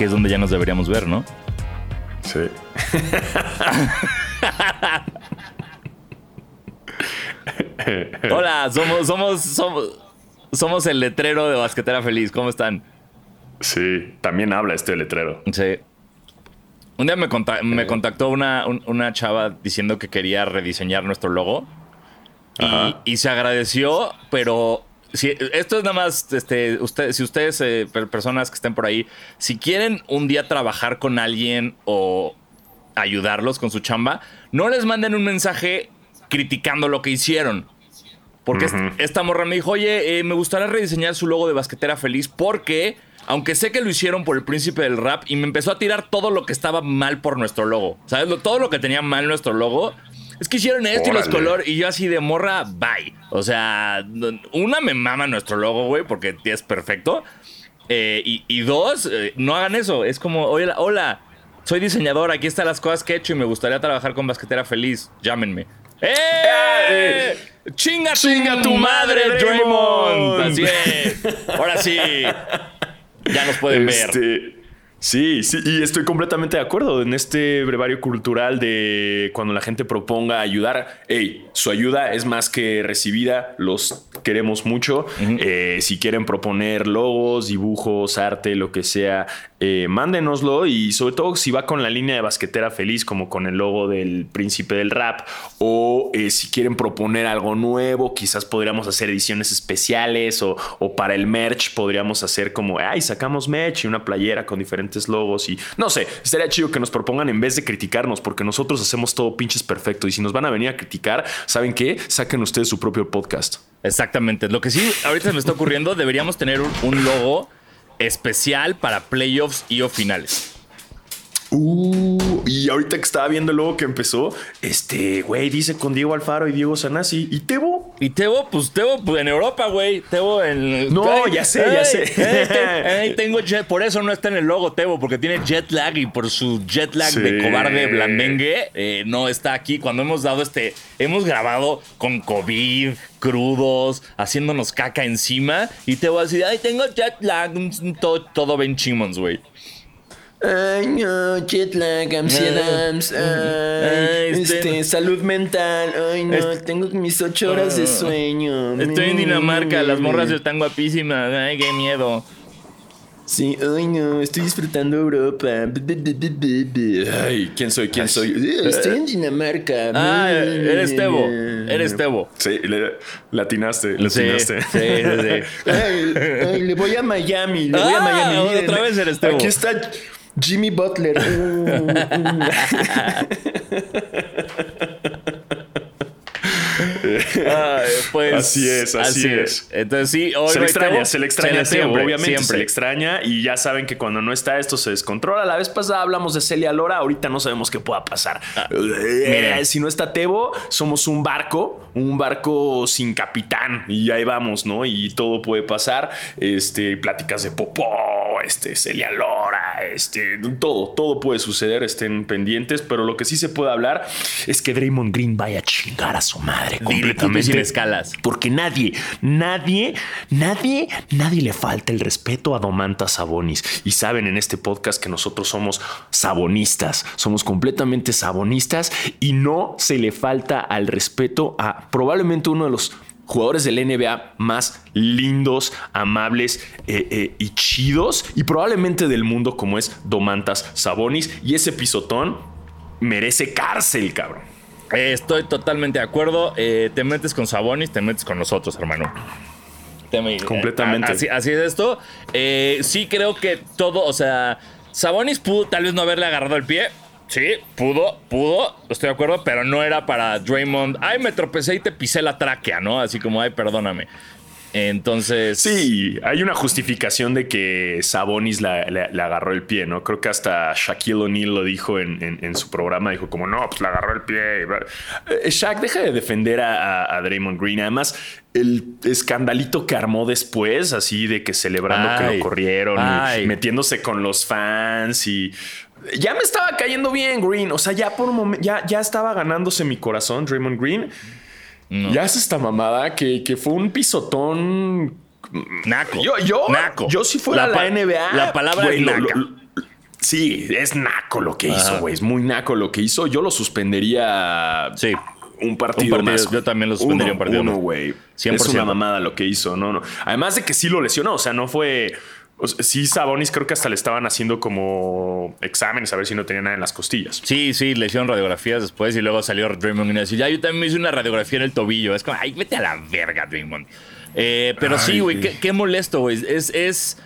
Aquí es donde ya nos deberíamos ver, ¿no? Sí. Hola, somos, somos, somos, somos el letrero de Basquetera Feliz. ¿Cómo están? Sí, también habla este letrero. Sí. Un día me, me contactó una, una, chava diciendo que quería rediseñar nuestro logo. Y, y, se agradeció, pero si, esto es nada más, este, usted, si ustedes, eh, personas que estén por ahí, si quieren un día trabajar con alguien o ayudarlos con su chamba, no les manden un mensaje criticando lo que hicieron. Porque esta morra me dijo, oye, eh, me gustaría rediseñar su logo de basquetera feliz porque, aunque sé que lo hicieron por el príncipe del rap, y me empezó a tirar todo lo que estaba mal por nuestro logo. ¿Sabes? Todo lo que tenía mal nuestro logo. Es que hicieron esto y los colores. Y yo así de morra, bye. O sea, una me mama nuestro logo, güey, porque es perfecto. Eh, y, dos, eh, no hagan eso. Es como, hola, hola, soy diseñador, aquí están las cosas que he hecho y me gustaría trabajar con Basquetera Feliz. Llámenme. ¡Eh! ¡Chinga, ¡Chinga tu madre, Draymond! Así es. Ahora sí. Ya nos pueden este, ver. Sí, sí, y estoy completamente de acuerdo en este brevario cultural de cuando la gente proponga ayudar. Hey, su ayuda es más que recibida, los queremos mucho. Eh, si quieren proponer logos, dibujos, arte, lo que sea, eh, mándenoslo y sobre todo si va con la línea de basquetera feliz, como con el logo del príncipe del rap, o eh, si quieren proponer algo nuevo, quizás podríamos hacer ediciones especiales o, para el merch podríamos hacer como, ay, sacamos merch y una playera con diferentes logos y no sé, estaría chido que nos propongan en vez de criticarnos, porque nosotros hacemos todo pinches perfecto y si nos van a venir a criticar, ¿saben qué? Saquen ustedes su propio podcast. Exactamente. Lo que sí ahorita se me está ocurriendo, deberíamos tener un logo especial para playoffs y o finales. Uh, y ahorita que estaba viendo luego que empezó, este, güey, dice con Diego Alfaro y Diego Sanasi. ¿Y Tebo? Y Tebo, pues Tebo pues, en Europa, güey. Tebo en. No, ya sé, ya sé. tengo jet, por eso no está en el logo Tebo, porque tiene jet lag y por su jet lag de cobarde blandengue, eh, no está aquí. Cuando hemos dado este. Hemos grabado con COVID, crudos, haciéndonos caca encima. Y Tebo así, ay, tengo jet lag, todo, todo Ben Chimons, güey. Ay, no, jet lag, ansiedad, ay, este, salud mental. Ay, no, tengo mis ocho horas de sueño. Estoy en Dinamarca, las morras están guapísimas. Ay, qué miedo. Sí, ay no, estoy disfrutando Europa. Ay, ¿quién soy? ¿Quién soy? Estoy en Dinamarca. Ah, eres Tebo. Eres Tebo. Sí, le, latinaste, latinaste. Sí, sí, Ay, le voy a Miami, le voy a Miami. Ah, otra vez eres Tebo. Aquí está Jimmy Butler. pues, así es, así, es. Entonces sí, se le extraña, se le extraña siempre, obviamente siempre. se le extraña y ya saben que cuando no está esto se descontrola. La vez pasada hablamos de Celia Lora, ahorita no sabemos qué pueda pasar. Ah, eh, si no está Tebo, somos un barco, un barco sin capitán y ahí vamos, ¿no? Y todo puede pasar. Este, pláticas de popó, este, Celia Lora, este, todo, todo puede suceder, estén pendientes, pero lo que sí se puede hablar es que Draymond Green vaya a chingar a su madre completamente sin escalas. Porque nadie, nadie, nadie, nadie le falta el respeto a Domantas Sabonis. Y saben en este podcast que nosotros somos sabonistas, somos completamente sabonistas y no se le falta al respeto a probablemente uno de los jugadores del NBA más lindos, amables eh, eh, y chidos y probablemente del mundo como es Domantas Sabonis y ese pisotón merece cárcel, cabrón. Estoy totalmente de acuerdo. Eh, te metes con Sabonis, te metes con nosotros, hermano. Completamente. así, es esto. Sí creo que todo, o sea, Sabonis pudo tal vez no haberle agarrado el pie. Sí, pudo, pudo, estoy de acuerdo, pero no era para Draymond. Ay, me tropecé y te pisé la tráquea, ¿no? Así como, ay, perdóname. Entonces. Sí, hay una justificación de que Sabonis le agarró el pie, ¿no? Creo que hasta Shaquille O'Neal lo dijo en, su programa. Dijo, como, no, pues le agarró el pie. Eh, Shaq, deja de defender a, Draymond Green. Además, el escandalito que armó después, así de que celebrando que lo corrieron y metiéndose con los fans y. Ya me estaba cayendo bien Green. O sea, ya por un momento, ya, ya estaba ganándose mi corazón, Draymond Green. Ya es esta mamada que, fue un pisotón. Naco. Yo, yo, naco. yo si fuera la, NBA. La palabra es sí, es naco lo que hizo, güey. Es muy naco lo que hizo. Yo lo suspendería. Sí. Un partido, más. Yo también lo suspendería un partido uno, güey. Es una mamada lo que hizo. No, no. Además de que sí lo lesionó. O sea, no fue sí, Sabonis creo que hasta le estaban haciendo como exámenes a ver si no tenía nada en las costillas. Sí, sí, le hicieron radiografías después y luego salió Draymond y decía, ya yo también me hice una radiografía en el tobillo. Es como, ay, vete a la verga, Draymond. Eh, pero sí, güey, qué, molesto, güey. Es, es,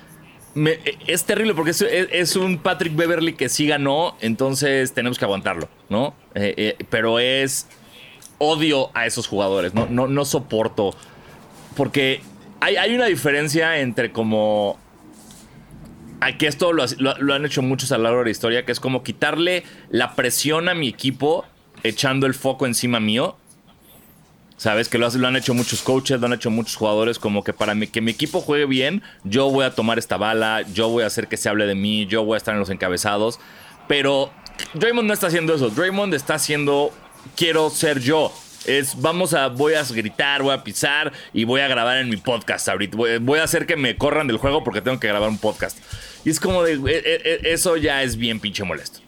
es terrible porque es, un Patrick Beverly que sí ganó, entonces tenemos que aguantarlo, ¿no? Eh, eh, pero es odio a esos jugadores, no, no, no soporto. Porque hay, hay una diferencia entre como que esto lo, han hecho muchos a lo largo de la historia, que es como quitarle la presión a mi equipo echando el foco encima mío. Sabes que lo, lo, han hecho muchos coaches, lo han hecho muchos jugadores, como que para que mi equipo juegue bien, yo voy a tomar esta bala, yo voy a hacer que se hable de mí, yo voy a estar en los encabezados. Pero Draymond no está haciendo eso. Draymond está haciendo, quiero ser yo. Vamos a, voy a gritar, voy a pisar y voy a grabar en mi podcast ahorita. voy a hacer que me corran del juego porque tengo que grabar un podcast. Y es como de, eh, eh, eh, eso ya es bien pinche molesto.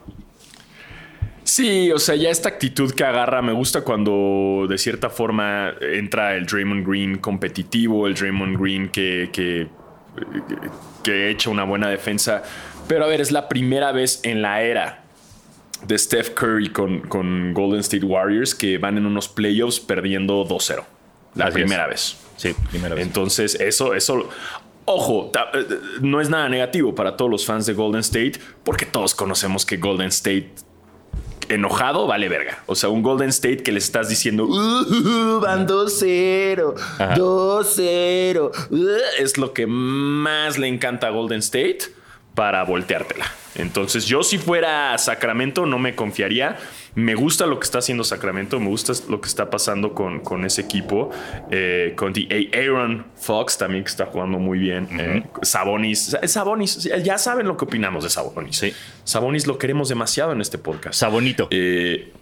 Sí, o sea, ya esta actitud que agarra me gusta cuando de cierta forma entra el Draymond Green competitivo, el Draymond Green que, que, que echa una buena defensa. Pero a ver, es la primera vez en la era de Steph Curry con, con Golden State Warriors que van en unos playoffs perdiendo 2-0. La primera vez. Sí, primera vez. Entonces, eso, eso. Ojo, eh, no es nada negativo para todos los fans de Golden State, porque todos conocemos que Golden State enojado vale verga. O sea, un Golden State que le estás diciendo, uh, van 2-0, 2-0. Uh", es lo que más le encanta a Golden State para volteártela. Entonces, yo si fuera Sacramento no me confiaría. Me gusta lo que está haciendo Sacramento, me gusta lo que está pasando con, con ese equipo. Eh, con Aaron Fox también que está jugando muy bien. Eh, Sabonis, Sabonis, ya saben lo que opinamos de Sabonis. Sí. Sabonis lo queremos demasiado en este podcast. Sabonito. Eh,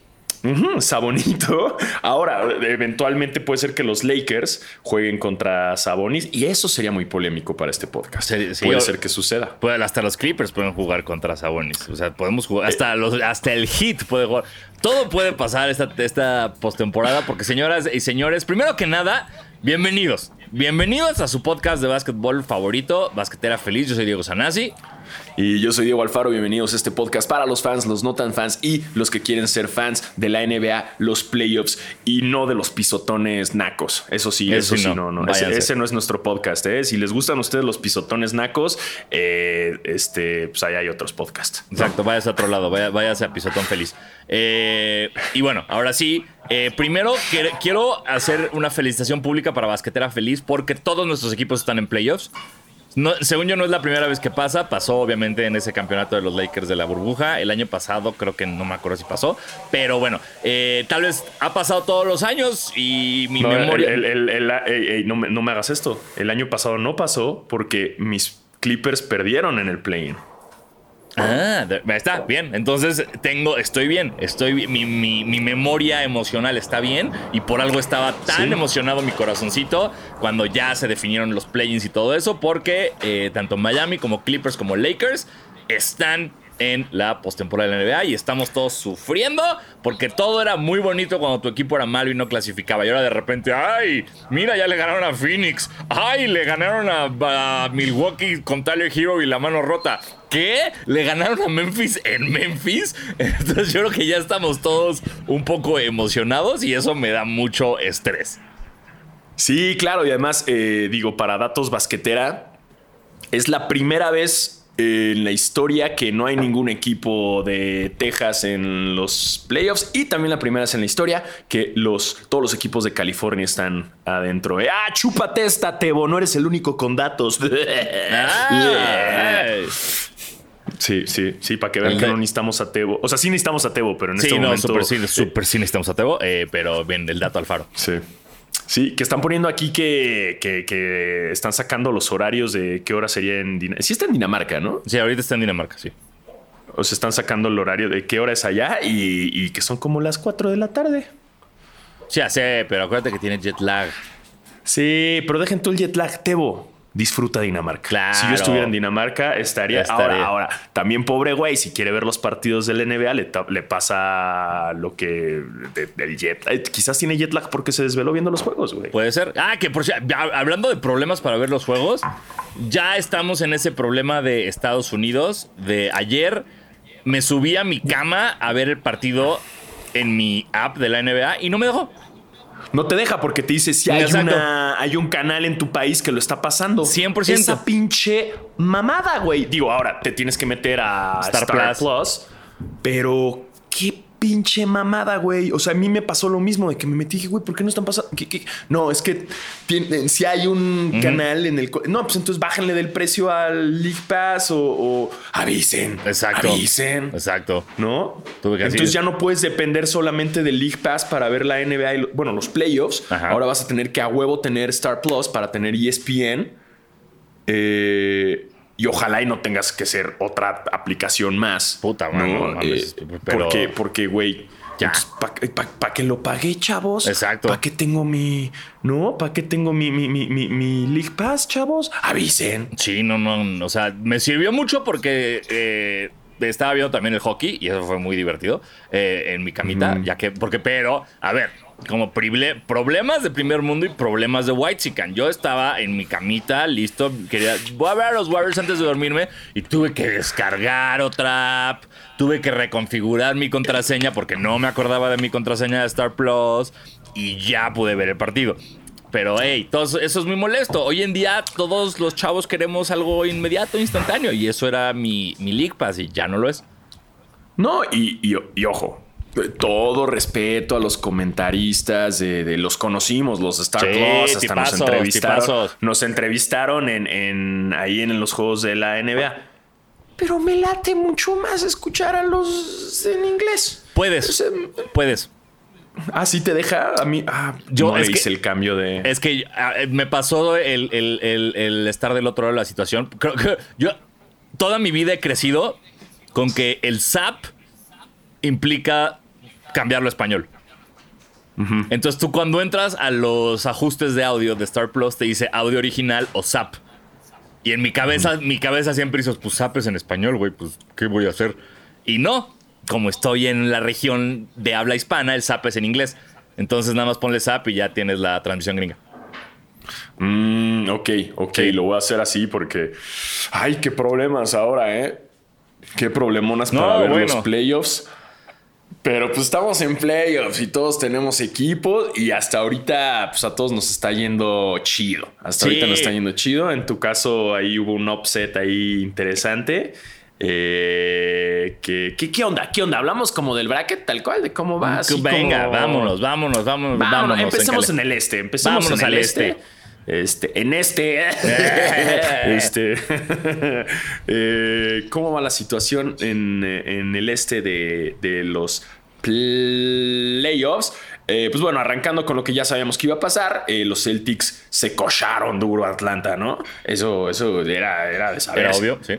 Sabonito. Ahora, eventualmente puede ser que los Lakers jueguen contra Sabonis y eso sería muy polémico para este podcast. puede ser que suceda. Puede, hasta los Clippers pueden jugar contra Sabonis. O sea, podemos jugar. Hasta, los, hasta el Hit puede jugar. Todo puede pasar esta, esta postemporada porque, señoras y señores, primero que nada, bienvenidos. Bienvenidos a su podcast de básquetbol favorito, Basquetera Feliz. Yo soy Diego Sanasi. Y yo soy Diego Alfaro, bienvenidos a este podcast para los fans, los no tan fans y los que quieren ser fans de la NBA, los playoffs y no de los pisotones nacos. Eso sí, eso, sí, no, no. Ese, no es nuestro podcast. ¿eh? Si les gustan a ustedes los pisotones nacos, eh, este, pues ahí hay otros podcasts. Exacto, váyase a otro lado, váyase a pisotón feliz. Eh, y bueno, ahora sí, primero quiero hacer una felicitación pública para Basquetera Feliz porque todos nuestros equipos están en playoffs según yo no es la primera vez que pasa, pasó obviamente en ese campeonato de los Lakers de la burbuja. El año pasado creo que no me acuerdo si pasó, pero bueno, eh, tal vez ha pasado todos los años y mi memoria... no, me, no me hagas esto, el año pasado no pasó porque mis Clippers perdieron en el play-in. Ah, está bien. Entonces tengo, estoy bien, estoy mi, mi, memoria emocional está bien y por algo estaba tan emocionado mi corazoncito cuando ya se definieron los play-ins y todo eso, porque eh, tanto Miami como Clippers como Lakers están en la postemporada de la NBA y estamos todos sufriendo porque todo era muy bonito cuando tu equipo era malo y no clasificaba. Y ahora de repente, ¡ay! Mira, ya le ganaron a Phoenix. ¡Ay! Le ganaron a, Milwaukee con Tyler Hero y la mano rota. ¿Qué? ¿Le ganaron a Memphis en Memphis? Entonces yo creo que ya estamos todos un poco emocionados y eso me da mucho estrés. Sí, claro, y además, eh, digo, para datos basquetera, es la primera vez en la historia que no hay ningún equipo de Texas en los playoffs y también la primera vez en la historia que los, todos los equipos de California están adentro. Ah, chúpate esta, Tebo, no eres el único con datos. Ah. Sí, sí, sí, para que vean que no necesitamos a Tebo. O sea, sí necesitamos a Tebo, pero en Sí, este no, momento... super, sí, eh, super sí necesitamos a Tebo, eh, pero bien, el dato Alfaro. Sí. Sí, que están poniendo aquí que, que- que están sacando los horarios de qué hora sería en Dinamarca. Sí está en Dinamarca, ¿no? Sí, ahorita está en Dinamarca, sí. O se están sacando el horario de qué hora es allá y, y que son como las 4 de la tarde. Sí, ya sé, pero acuérdate que tiene jet lag. Sí, pero dejen tú el jet lag, Tebo. Disfruta Dinamarca. Claro. Si yo estuviera en Dinamarca, estaría. Estaría. Ahora, ahora, también pobre güey, si quiere ver los partidos del NBA, le, le pasa lo que de- del jet. eh, Quizás tiene jet lag porque se desveló viendo los juegos, güey. Puede ser. Ah, que por hab- hablando de problemas para ver los juegos, ya estamos en ese problema de Estados Unidos. De ayer me subí a mi cama a ver el partido en mi app de la NBA y no me dejó. No te deja porque te dice si hay, una, hay un canal en tu país que lo está pasando. 100%. Esa pinche mamada, güey. Digo, ahora te tienes que meter a Star Star, Plus. Plus. Pero qué pinche mamada, güey. O sea, a mí me pasó lo mismo de que me metí güey, ¿por qué no están pasando? ¿Qué- qué? No, es que tienen- si hay un canal en el... No, pues entonces bájenle del precio al League Pass o, o avisen. Exacto. Avisen. Exacto. ¿no? Tuve que Entonces decir- ya no puedes depender solamente del League Pass para ver la NBA y, lo- bueno, los playoffs. Ajá. Ahora vas a tener que a huevo tener Star Plus para tener ESPN. Eh, y ojalá y no tengas que ser otra aplicación más. Puta, mano, no Eh, pero- Porque, porque, güey. Ya. ¿Para que lo pagué, chavos? Exacto. ¿Para qué tengo mi. No? ¿Para qué tengo mi, mi, mi, mi, mi League Pass, chavos? Avisen. Sí, no, no, no, o sea, me sirvió mucho porque eh, estaba viendo también el hockey y eso fue muy divertido eh, en mi camita, ya que, porque, pero, a ver, como problemas de primer mundo y problemas de White Yo estaba en mi camita, listo, quería, voy a ver a los Warriors antes de dormirme y tuve que descargar otra app, tuve que reconfigurar mi contraseña porque no me acordaba de mi contraseña de Star Plus y ya pude ver el partido. Pero, hey, todo eso- es muy molesto. Hoy en día todos los chavos queremos algo inmediato, instantáneo. Y eso era mi, mi League Pass y ya no lo es. No, y, y- y ojo, todo respeto a los comentaristas de, de los conocimos, los Star Sí, Plus, hasta tipazos, nos entrevistaron, tipazos. nos entrevistaron en, en- ahí en los juegos de la NBA. Pero me late mucho más escuchar a los en inglés. O Puedes, sea, puedes. Ah, sí te deja a mí. Ah, Yo- no es le que- hice el cambio de. Es que ah, eh, me pasó el, el- el- el estar del otro lado de la situación. Creo que yo toda mi vida he crecido con que el SAP implica cambiarlo a español. Entonces tú cuando entras a los ajustes de audio de Star Plus te dice audio original o SAP. Y en mi cabeza, mi cabeza siempre hizo, pues SAP es en español, güey, pues ¿qué voy a hacer? Y no, como estoy en la región de habla hispana, el SAP es en inglés. Entonces nada más ponle SAP y ya tienes la transmisión gringa. Mm, ok, ok, Sí. lo voy a hacer así porque. Ay, qué problemas ahora, ¿eh? Qué problemonas No, para ver bueno. los playoffs. Pero pues estamos en playoffs y todos tenemos equipos y hasta ahorita pues a todos nos está yendo chido. Hasta Sí. ahorita nos está yendo chido. En tu caso ahí hubo un upset ahí interesante. Eh, ¿qué, qué, qué onda? ¿Qué onda? Hablamos como del bracket tal cual, de cómo va. así Venga, como- vámonos, vámonos, vámonos, Vámonos, vámonos. empecemos en el este. Empecemos Vámonos en el al este. este. Este, en este. este. eh, ¿Cómo va la situación en, en el este de, de los playoffs? Eh, pues bueno, arrancando con lo que ya sabíamos que iba a pasar, eh, los Celtics se cocharon duro a Atlanta, ¿no? Eso, eso era, era de saber. Era obvio, sí.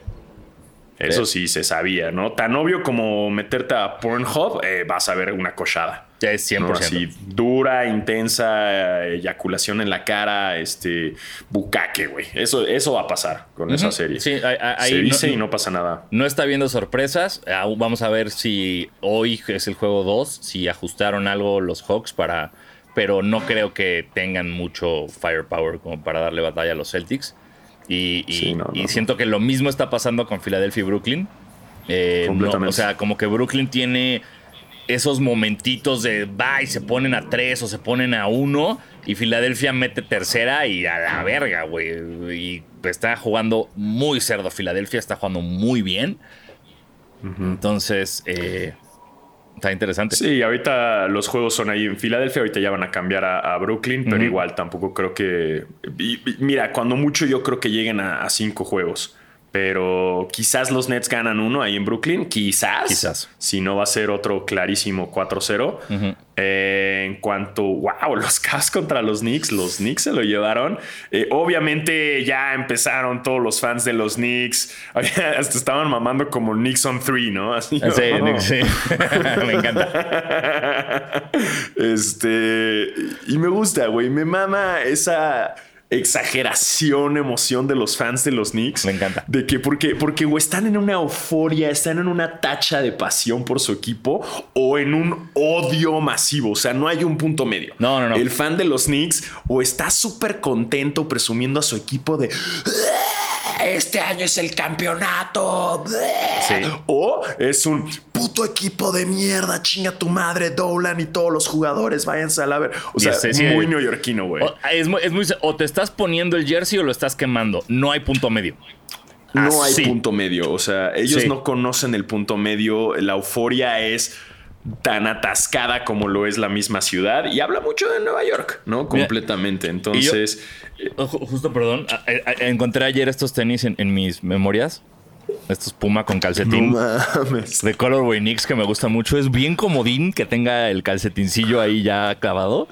Eso sí se sabía, ¿no? Tan obvio como meterte a Pornhub, eh, vas a ver una cochada. Es 100%. ¿no? Así dura, intensa, eh, eyaculación en la cara, este bucaque, güey. Eso, eso va a pasar con esa serie. Sí, ahí- Se no- dice y no pasa nada. No está viendo sorpresas. Vamos a ver si hoy es el juego 2, si ajustaron algo los Hawks para... Pero no creo que tengan mucho firepower como para darle batalla a los Celtics. Y, y- Sí, no, y no, siento que lo mismo está pasando con Filadelfia y Brooklyn. Eh, no, Completamente. o sea, como que Brooklyn tiene esos momentitos de va y se ponen a tres o se ponen a uno Y Filadelfia mete tercera y a la verga, güey. Y está jugando muy cerdo. Filadelfia está jugando muy bien. Entonces, eh, está interesante. Sí, ahorita los juegos son ahí en Filadelfia. Ahorita ya van a cambiar a, Brooklyn, pero igual tampoco creo que. mira, cuando mucho yo creo que lleguen a cinco juegos pero quizás los Nets ganan uno ahí en Brooklyn, quizás. Quizás. Si no va a ser otro clarísimo 4-0. Eh, en cuanto, wow, los Cavs contra los Knicks, los Knicks se lo llevaron. Eh, obviamente ya empezaron todos los fans de los Knicks, hasta estaban mamando como Knicks on 3, ¿no? Así, sí, sí. me encanta. Este, y me gusta, güey, me mama esa exageración, emoción de los fans de los Knicks. Me encanta. De que porque, porque o están en una euforia, están en una tacha de pasión por su equipo o en un odio masivo. O sea, no hay un punto medio. No, no, no. El fan de los Knicks o está súper contento presumiendo a su equipo de este año es el campeonato. O es un puto equipo de mierda, chinga tu madre, Dolan y todos los jugadores, váyanse a la ver. O sea, es muy neoyorquino, güey. Es, es muy, o te estás poniendo el jersey o lo estás quemando. No hay punto medio. No hay punto medio. O sea, ellos no conocen el punto medio. La euforia es tan atascada como lo es la misma ciudad y habla mucho de Nueva York, ¿no? Completamente. Entonces. justo, perdón, encontré ayer estos tenis en, mis memorias. Estos Puma con calcetín. De Colorway Knicks que me gusta mucho. Es bien comodín que tenga el calcetincillo ahí ya clavado.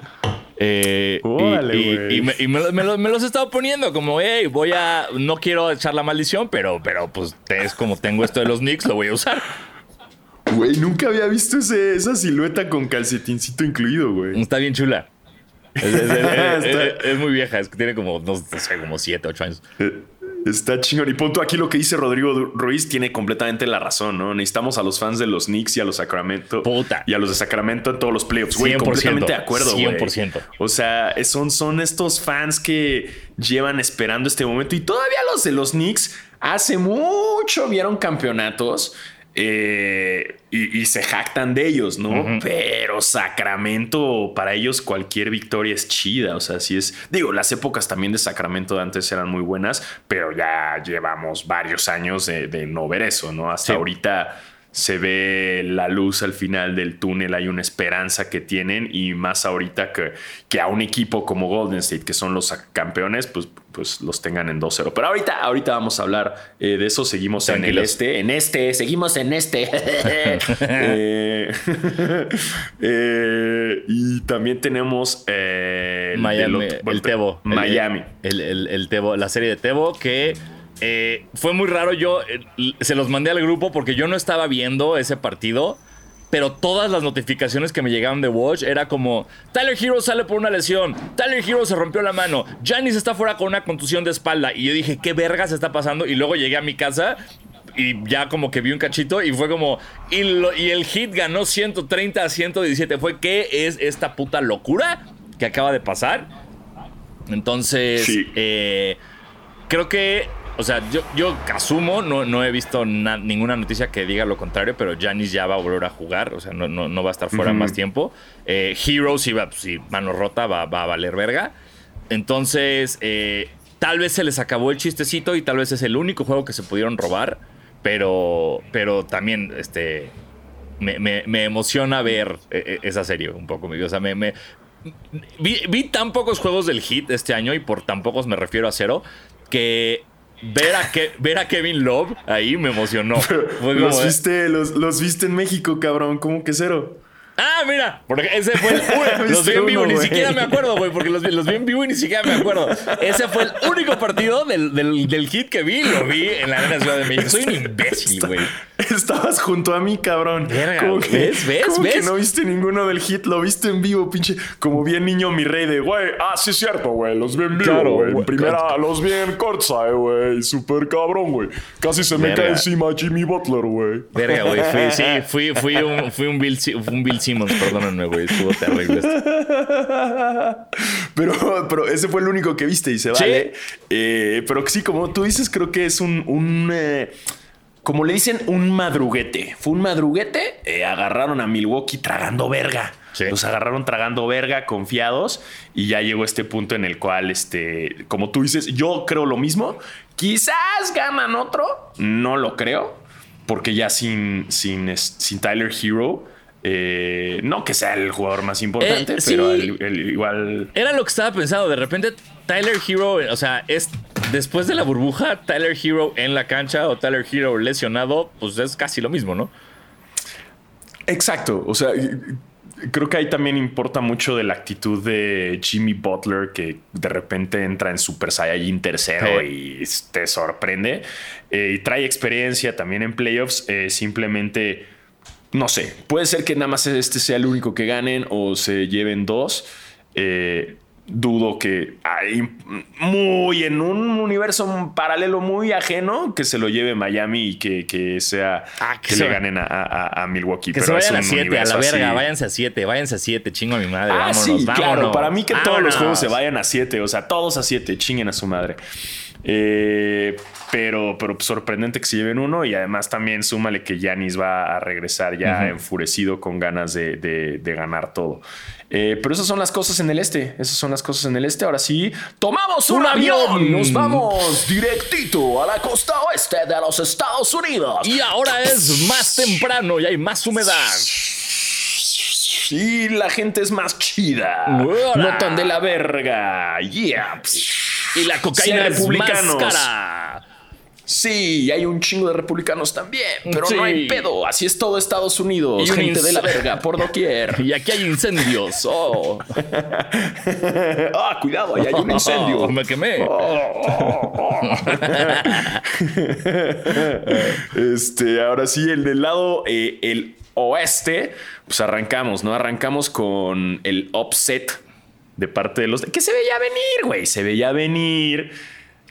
Eh, y, me, los he estado poniendo como, hey, voy a. No quiero echar la maldición, pero, pero pues es como tengo esto de los Knicks, lo voy a usar. Güey, nunca había visto esa silueta con calcetincito incluido, güey. Está bien chula. Es, muy vieja, es que tiene como, no sé, como 7, 8 años. Eh, está chingón. Y punto aquí lo que dice Rodrigo Ruiz tiene completamente la razón, ¿no? Necesitamos a los fans de los Knicks y a los Sacramento. Puta. Y a los de Sacramento en todos los playoffs. Güey, completamente de acuerdo, güey. 100%. O sea, son, son estos fans que llevan esperando este momento. Y todavía los de los Knicks hace mucho vieron campeonatos eh, y, se jactan de ellos, ¿no? Pero Sacramento, para ellos cualquier victoria es chida. O sea, si es. Digo, las épocas también de Sacramento de antes eran muy buenas, pero ya llevamos varios años de, no ver eso, ¿no? Hasta ahorita se ve la luz al final del túnel, hay una esperanza que tienen y más ahorita que, que a un equipo como Golden State, que son los campeones, pues, pues los tengan en 2-0. Pero ahorita, ahorita vamos a hablar eh, de eso, seguimos en el este, en este, seguimos en este. Eh, eh, y también tenemos Miami, el, Tebo. Miami. El, el, Tebo, la serie de Tebo que... Eh, fue muy raro. Yo eh, se los mandé al grupo porque yo no estaba viendo ese partido. Pero todas las notificaciones que me llegaban de Watch era como: Tyler Hero sale por una lesión. Tyler Hero se rompió la mano. Janis está fuera con una contusión de espalda. Y yo dije: ¿Qué vergas está pasando? Y luego llegué a mi casa y ya como que vi un cachito y fue como. Y, y el hit ganó 130 a 117. Fue: ¿Qué es esta puta locura que acaba de pasar? Entonces, eh, creo que o sea, yo, yo asumo, no, no he visto ninguna noticia que diga lo contrario, pero Janis ya va a volver a jugar, o sea, no, no, va a estar fuera más tiempo. Eh, Heroes, iba, pues, si mano rota, va, va, a valer verga. Entonces, eh, tal vez se les acabó el chistecito y tal vez es el único juego que se pudieron robar, pero, pero también, este, me, emociona ver eh, esa serie un poco. O sea, me, vi, vi, tan pocos juegos del hit este año y por tan pocos me refiero a cero que ver a, ver a Kevin Love ahí me emocionó. los, viste, los, los viste en México, cabrón. ¿Cómo que cero? Ah, mira, porque ese fue el único. los vi en vivo, ni siquiera me acuerdo, güey, porque los, los, vi en vivo y ni siquiera me acuerdo. Ese fue el único partido del, del, del hit que vi, lo vi en la Arena Ciudad de México. Soy un imbécil, güey. Estabas junto a mí, cabrón. ¿Cómo que, ¿Ves? ¿Ves? ¿cómo ¿ves? que no viste ninguno del hit? Lo viste en vivo, pinche. Como bien niño mi rey de, güey, ah, sí es cierto, güey. Los vi en vivo, güey. En primera, los vi en courtside, güey. Súper cabrón, güey. Casi se me cae encima Jimmy Butler, güey. Verga, güey. Fui, sí, fui, fui, un, fui un, Bill, un Bill Simmons, perdónenme güey. Estuvo terrible Pero, pero ese fue el único que viste y se vale. Eh, pero sí, como tú dices, creo que es un. un eh, como le dicen, un madruguete. Fue un madruguete. Eh, agarraron a Milwaukee tragando verga. Los agarraron tragando verga, confiados, y ya llegó este punto en el cual, este, como tú dices, yo creo lo mismo. Quizás ganan otro, no lo creo, porque ya sin, sin, sin Tyler Hero. Eh, no que sea el jugador más importante, Eh, pero sí. el- el igual. Era lo que estaba pensando. De repente, Tyler Hero, o sea, es después de la burbuja, Tyler Hero en la cancha o Tyler Hero lesionado, pues es casi lo mismo, ¿no? Exacto. O sea, creo que ahí también importa mucho de la actitud de Jimmy Butler, que de repente entra en Super Saiyajin tercero Sí. y te sorprende. Eh, y trae experiencia también en playoffs. Eh, simplemente, no sé, puede ser que nada más este sea el único que ganen o se lleven dos. Eh, dudo que hay muy en un universo paralelo muy ajeno que se lo lleve Miami y que, que sea Ah, que que, se le ganen a, a- a Milwaukee. Que se pero es vayan a 7, a la verga, así. váyanse a 7, váyanse a 7, chingo a mi madre. Ah, vámonos, sí, vámonos. claro. Para mí que todos los juegos se vayan a 7, o sea, todos a 7, chinguen a su madre. Eh, pero, pero sorprendente que se lleven uno y además también súmale que Yanis va a regresar ya enfurecido con ganas de, de- de ganar todo. Eh, pero esas son las cosas en el este. Esas son las cosas en el este. Ahora sí, tomamos un, Un avión. avión. Nos vamos directito a la costa oeste de los Estados Unidos. Y ahora es más temprano y hay más humedad. Y la gente es más chida. No tan de la verga. Yeah. Y la cocaína más republicanos. cara. Sí, hay un chingo de republicanos también, pero Sí. no hay pedo. Así es todo Estados Unidos. Y gente de la verga por doquier. Y aquí hay incendios. Oh, ah, cuidado, ahí hay un incendio. Oh, me quemé. este, ahora sí, el del lado, eh, el oeste, pues arrancamos, ¿no? Arrancamos con el upset de parte de los... Que se veía venir, güey, se veía venir.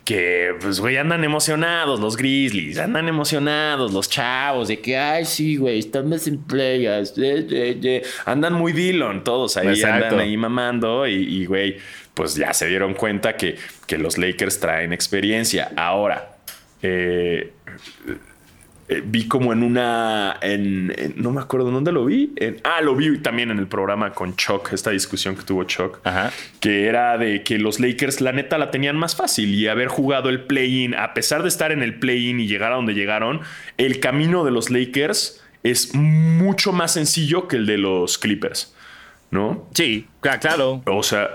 Que, pues, güey, andan emocionados los Grizzlies, andan emocionados los chavos, de que, ay, sí, güey, estamos en playas, eh, eh, eh". andan muy Dillon, todos ahí Exacto. andan ahí mamando y, y, güey, pues ya se dieron cuenta que, que los Lakers traen experiencia. Ahora, eh, eh, vi como en una. En, en- no me acuerdo dónde lo vi. En- ah, lo vi también en el programa con Chuck, esta discusión que tuvo Chuck. Ajá. Que era de que los Lakers, la neta, la tenían más fácil y haber jugado el play-in, a pesar de estar en el play-in y llegar a donde llegaron, el camino de los Lakers es mucho más sencillo que el de los Clippers, ¿no? Sí, cla- claro. O sea,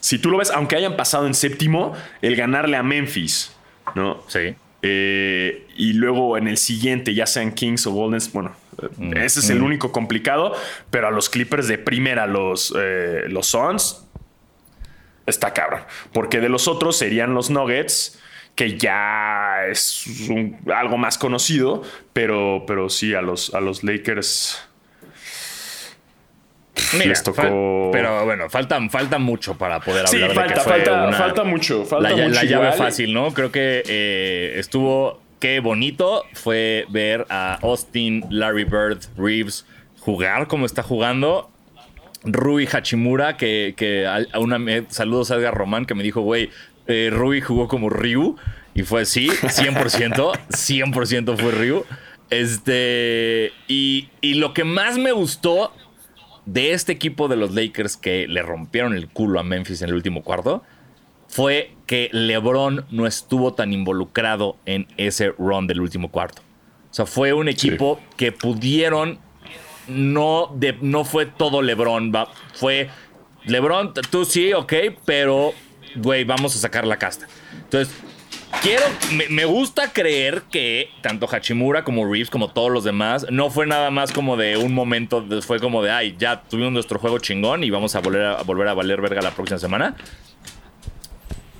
si tú lo ves, aunque hayan pasado en séptimo, el ganarle a Memphis, ¿no? Sí. Eh, y luego en el siguiente, ya sean Kings o Golden, bueno, eh, ese es el único complicado, pero a los Clippers de primera, los, eh, los Suns, está cabrón. Porque de los otros serían los Nuggets, que ya es un- algo más conocido, pero, pero sí, a los, a los Lakers Mira, les tocó. fal- pero bueno, falta, falta mucho para poder Sí, hablar de falta, que fue falta, una- falta mucho. Falta la, mucho la llave igual. fácil, ¿no? Creo que eh, estuvo. Qué bonito fue ver a Austin, Larry Bird, Reeves jugar como está jugando. Rui Hachimura, que, que a una, saludos a Edgar Román, que me dijo, güey, eh, Rui jugó como Ryu. Y fue sí, 100%, 100% fue Ryu. Este, y, y lo que más me gustó de este equipo de los Lakers que le rompieron el culo a Memphis en el último cuarto fue que LeBron no estuvo tan involucrado en ese run del último cuarto. O sea, fue un equipo que pudieron no de, no fue todo LeBron, va, fue LeBron, tú sí, ok, pero güey, vamos a sacar la casta. Entonces, quiero, me, me gusta creer que tanto Hachimura como Reeves, como todos los demás, no fue nada más como de un momento, fue como de, ay, ya tuvimos nuestro juego chingón y vamos a volver a, a volver a valer verga la próxima semana.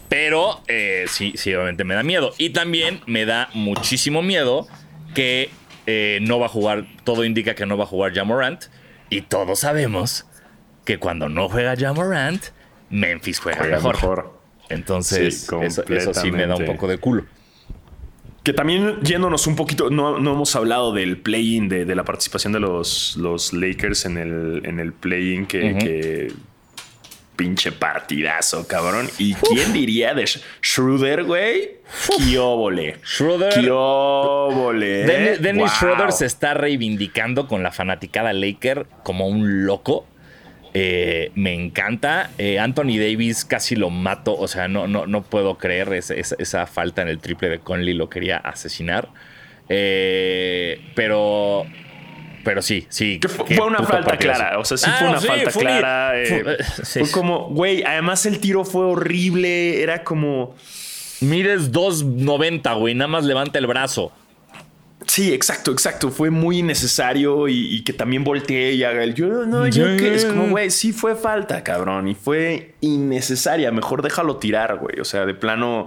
Pero eh, sí, sí, obviamente me da miedo. Y también me da muchísimo miedo que eh, no va a jugar, todo indica que no va a jugar Jamorant. Y todos sabemos que cuando no juega Jamorant, Memphis juega, Juega mejor. mejor. Entonces, Sí, eso, eso sí me da un poco de culo. Que también yéndonos un poquito, no, no hemos hablado del play-in, de, de la participación de los, los Lakers en el, en el play-in, que, pinche partidazo, cabrón. ¿Y quién diría de Sch- Schroeder, güey? Kiobole. Schroeder- Kiobole. Dennis, Dennis Wow. Schroeder se está reivindicando con la fanaticada Laker como un loco. Eh, me encanta. Eh, Anthony Davis casi lo mato. O sea, no, no, no puedo creer esa falta en el triple de Conley. Lo quería asesinar. Eh, pero. Pero sí, sí. fue, una falta clara. O sea, sí fue ah, una falta clara. fue como, güey, además el tiro fue horrible. Era como. Mides 2.90, güey. Nada más levanta el brazo. Sí, exacto, exacto. Fue muy innecesario y, que también volteé y haga el yo, no, yo qué. Es como, güey, sí fue falta, cabrón. Y fue innecesaria. Mejor déjalo tirar, güey. O sea, de plano.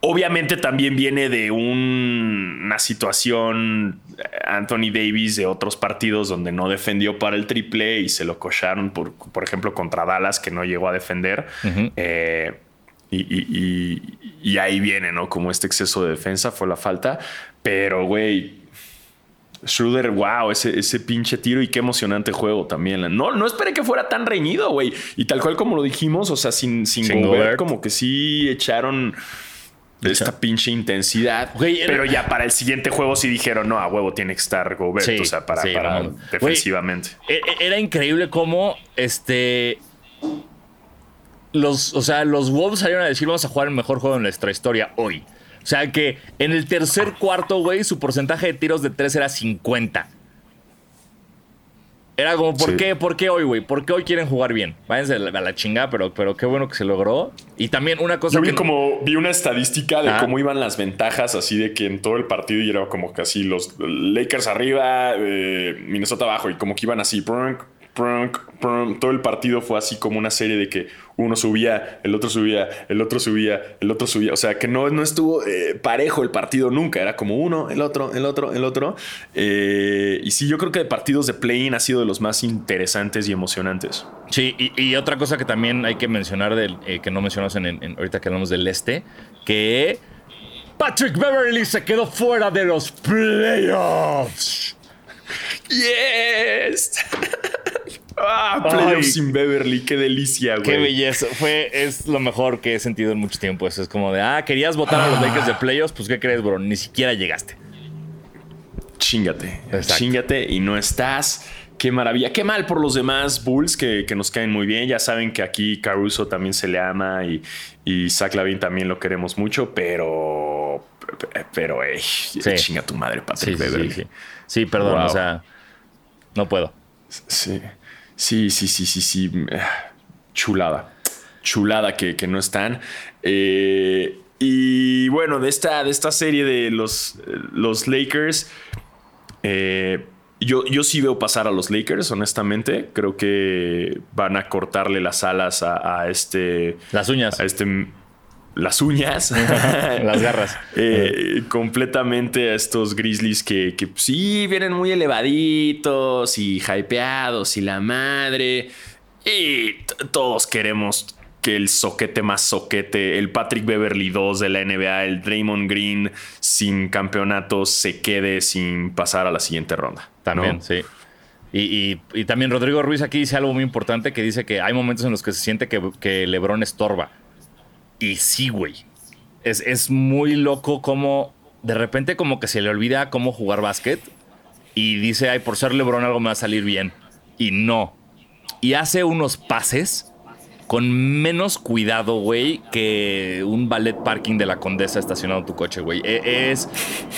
Obviamente también viene de una situación eh, Anthony Davis de otros partidos donde no defendió para el triple y se lo cocharon, por, por ejemplo, contra Dallas, que no llegó a defender. eh, y, ahí viene, ¿no? Como este exceso de defensa fue la falta. Pero, güey, Schroeder, wow, ese, ese pinche tiro y qué emocionante juego también. No, no esperé que fuera tan reñido, güey. Y tal cual como lo dijimos, o sea, sin, sin, como que sí echaron esta pinche intensidad. pero ya para el siguiente juego sí dijeron, no, a huevo tiene que estar Gobert, o sea, para, defensivamente. E, e, era increíble cómo este los, o sea, los Wolves salieron a decir vamos a jugar el mejor juego en nuestra historia hoy. O sea que en el tercer cuarto, güey, su porcentaje de tiros de tres era 50. Era como, ¿por qué? ¿Por qué hoy, güey? ¿Por qué hoy quieren jugar bien? Váyanse a la chingada, pero, pero qué bueno que se logró. Y también una cosa Yo vi como, vi una estadística de cómo iban las ventajas, así de que en todo el partido y era como que así los Lakers arriba, eh, Minnesota abajo, y como que iban así, todo el partido fue así como una serie de que uno subía, el otro subía, el otro subía, el otro subía. O sea, que no, no estuvo eh, parejo el partido nunca. Era como uno, el otro, el otro, el otro. Eh, y sí, yo creo que de partidos de play-in ha sido de los más interesantes y emocionantes. Sí, y, otra cosa que también hay que mencionar, del, eh, que no mencionamos en, ahorita que hablamos del este, que Patrick Beverly se quedó fuera de los playoffs. Yes. Ah, playoffs sin Beverly, qué delicia, güey. Qué belleza. Fue, es lo mejor que he sentido en mucho tiempo. Eso es como de, ah, querías votar a los ah. Lakers de playoffs, pues ¿qué crees, bro? Ni siquiera llegaste. Chingate. Chingate y no estás. Qué maravilla. Qué mal por los demás Bulls que, nos caen muy bien. Ya saben que aquí Caruso también se le ama y, y Zach Lavin también lo queremos mucho, pero. Pero, ey, chinga tu madre, Patrick Beverly. Sí, sí. perdón, o sea, no puedo. Sí. Sí, sí, sí, sí, sí. Chulada. Chulada que, no están. Eh, y bueno, de esta, de esta serie de los, los Lakers, eh, yo, yo sí veo pasar a los Lakers, honestamente. Creo que van a cortarle las alas a, este. Las uñas. A este. Las uñas. las garras. Eh, completamente a estos Grizzlies que, que sí vienen muy elevaditos y hypeados y la madre. Y todos queremos que el soquete más soquete, el Patrick Beverly 2 de la NBA, el Draymond Green sin campeonatos se quede sin pasar a la siguiente ronda. También, sí. Y, también Rodrigo Ruiz aquí dice algo muy importante que dice que hay momentos en los que se siente que, que Lebron estorba. Y sí, güey. Es, es muy loco como de repente como que se le olvida cómo jugar básquet y dice, ay, por ser Lebron algo me va a salir bien. Y no. Y hace unos pases con menos cuidado, güey, que un ballet parking de la condesa estacionado tu coche, güey. E, es,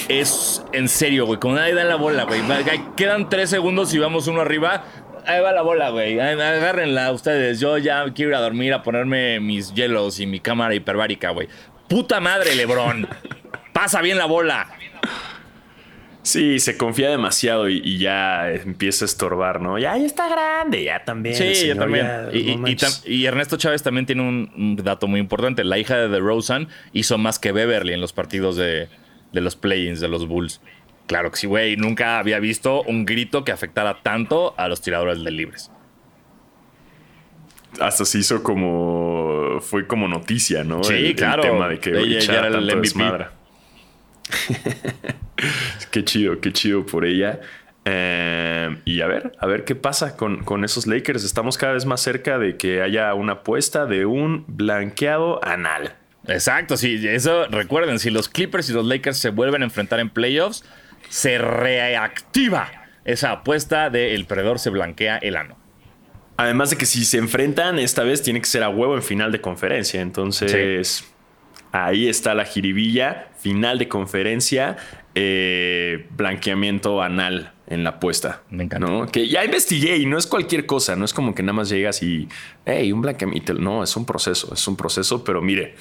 es en serio, güey. Como nadie da la bola, güey. Quedan tres segundos y vamos uno arriba ahí va la bola, güey. Agárrenla ustedes. Yo ya quiero ir a dormir a ponerme mis hielos y mi cámara hiperbárica, güey. Puta madre, Lebrón. Pasa bien la bola. Sí, se confía demasiado y, ya empieza a estorbar, ¿no? Ya, está grande, ya también. Sí, ya también. y, Ernesto Chávez también tiene un, dato muy importante. La hija de DeRozan hizo más que Beverly en los partidos de, de los play-ins de los Bulls. Claro que sí, güey. Nunca había visto un grito que afectara tanto a los tiradores de libres. Hasta se hizo como. Fue como noticia, ¿no? Sí, claro. El tema de que ella, era el MVP. qué chido, qué chido por ella. Eh, y a ver, a ver qué pasa con, con, esos Lakers. Estamos cada vez más cerca de que haya una apuesta de un blanqueado anal. Exacto, sí, eso recuerden, si los Clippers y los Lakers se vuelven a enfrentar en playoffs, se reactiva esa apuesta de el perdedor se blanquea el ano. Además de que si se enfrentan, esta vez tiene que ser a huevo en final de conferencia. Entonces, ahí está la jiribilla. Final de conferencia, eh, blanqueamiento anal en la apuesta. Me encanta. ¿no? Que ya investigué y no es cualquier cosa. No es como que nada más llegas y, hey, un blanqueamiento. No, es un proceso, es un proceso, pero mire.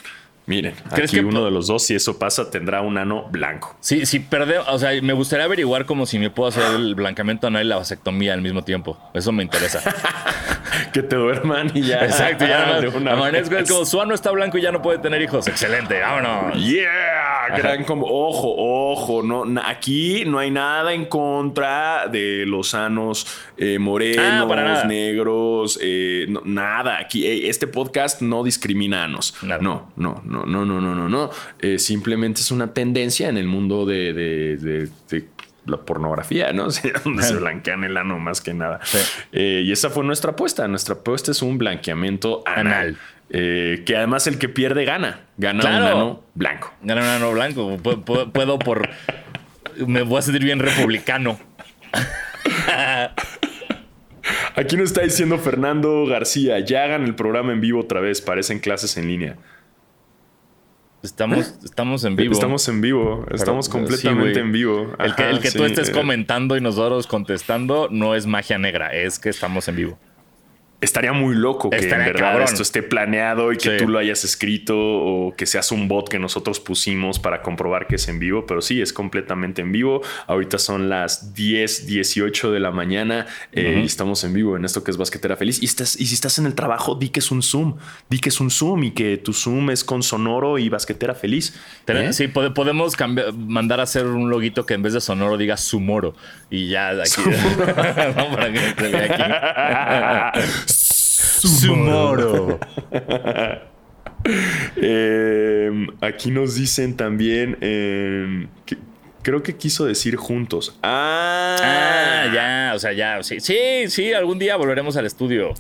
Miren, ¿Crees aquí que uno de los dos, si eso pasa, tendrá un ano blanco. Sí, si perdemos, o sea, me gustaría averiguar como si me puedo hacer el blanqueamiento anal y la vasectomía al mismo tiempo. Eso me interesa. que te duerman y ya. Exacto, ya nada más amanezco, es como su ano está blanco y ya no puede tener hijos. Excelente, vámonos. Yeah, gran como ojo, ojo, no, aquí no hay nada en contra de los sanos eh, morenos, Ah, negros, eh, no- nada. Aquí eh, este podcast no discrimina anos. Nada. No, no, no, no, no, no, no, no. Eh, simplemente es una tendencia en el mundo de, de- de- de la pornografía, ¿no? Donde se blanquean el ano más que nada. Sí. Eh, y esa fue nuestra apuesta. Nuestra apuesta es un blanqueamiento anal. Anal. Eh, que además el que pierde gana. Gana un ano blanco. Gana un ano blanco. Pu- pu- Puedo por. Me voy a sentir bien republicano. Aquí nos está diciendo Fernando García, ya hagan el programa en vivo otra vez, parecen clases en línea. Estamos, estamos en vivo. Estamos en vivo, estamos completamente sí, en vivo. El que, el que tú estés eh, comentando y nosotros contestando no es magia negra, es que estamos en vivo. Estaría muy loco que Estaría en verdad cabrón. esto esté planeado y que Sí. tú lo hayas escrito o que seas un bot que nosotros pusimos para comprobar que es en vivo, pero sí, es completamente en vivo. Ahorita son las 10, 18 de la mañana eh, y estamos en vivo en esto que es Basquetera Feliz. Y, estás, y si estás en el trabajo, di que es un Zoom, di que es un Zoom y que tu Zoom es con Sonoro y Basquetera Feliz. ¿Eh? Sí, pode- podemos cambiar, mandar a hacer un loguito que en vez de sonoro diga Sumoro. Y ya de aquí. no, para que se vea aquí. Sumoro. Eh, aquí nos dicen también eh, que creo que quiso decir juntos. Ah, Ah, ya, o sea, ya. Sí, sí, sí, algún día volveremos al estudio.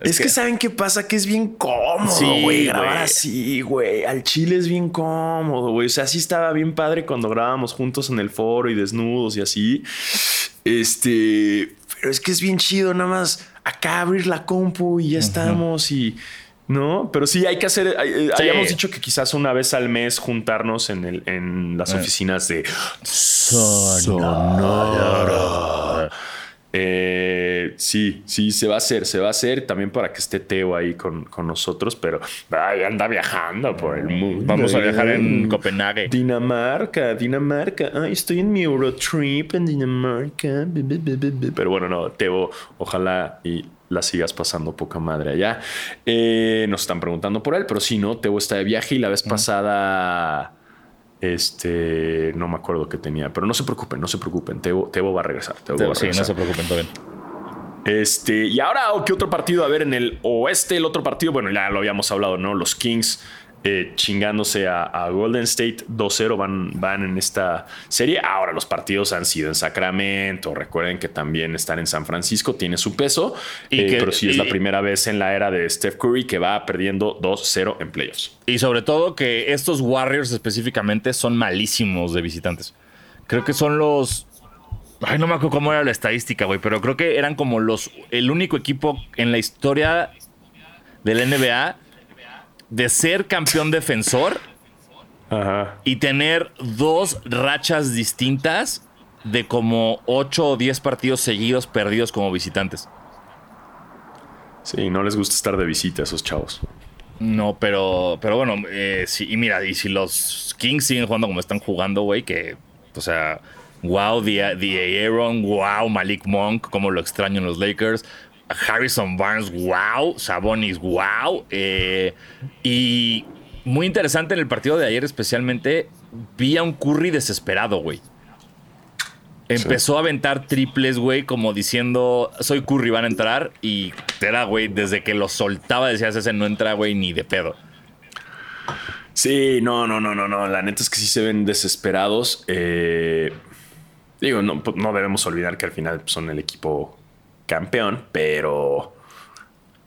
Es, que, ¿saben qué pasa? Que es bien cómodo, Sí, güey. grabar güey. así, güey. Al chile es bien cómodo, güey. O sea, sí estaba bien padre cuando grabábamos juntos en el foro y desnudos y así. Este, pero es que es bien chido nada más acá abrir la compu y ya estamos y... No, pero sí hay que hacer. eh, Sí. Habíamos dicho que quizás una vez al mes juntarnos en, el, en las Eh. oficinas de Sonora. Eh, sí, sí, se va a hacer, se va a hacer también para que esté Teo ahí con, con nosotros, pero ay, anda viajando por el mundo. Vamos a viajar en Copenhague. Dinamarca, Dinamarca. Ay, estoy en mi Eurotrip en Dinamarca. Pero bueno, no, Teo, ojalá y la sigas pasando poca madre allá. Eh, nos están preguntando por él, pero sí, ¿no? Teo está de viaje y la vez pasada. Este, no me acuerdo qué tenía, pero no se preocupen, no se preocupen. Teo, Teo va a regresar. Teo va a Sí, no regresar. se preocupen, todo bien. Este, y ahora, ¿qué otro partido? A ver, en el oeste, el otro partido, bueno, ya lo habíamos hablado, ¿no? Los Kings eh, chingándose a, a Golden State 2-0 van, van en esta serie. Ahora los partidos han sido en Sacramento. Recuerden que también estar en San Francisco tiene su peso. Y eh, que- pero sí es la primera vez en la era de Steph Curry que va perdiendo 2-0 en playoffs. Y sobre todo que estos Warriors específicamente son malísimos de visitantes. Creo que son los. Ay, no me acuerdo cómo era la estadística, güey, pero creo que eran como los. El único equipo en la historia del NBA de ser campeón defensor Ajá. y tener dos rachas distintas de como 8 o 10 partidos seguidos perdidos como visitantes. Sí, no les gusta estar de visita a esos chavos. No, pero, pero bueno, eh, sí, y mira, y si los Kings siguen jugando como están jugando, güey, que, o sea, wow, The, The Aaron, wow, Malik Monk, como lo extraño en los Lakers, Harrison Barnes, wow, Sabonis, wow, eh, y muy interesante en el partido de ayer especialmente, vi a un Curry desesperado, güey. Empezó a aventar triples, güey, como diciendo, soy Curry, van a entrar. Y era, güey, desde que lo soltaba decías, ese no entra, güey, ni de pedo. Sí, no, no, no, no, no. La neta es que sí se ven desesperados. Eh, digo, no, pues, no debemos olvidar que al final son el equipo campeón, pero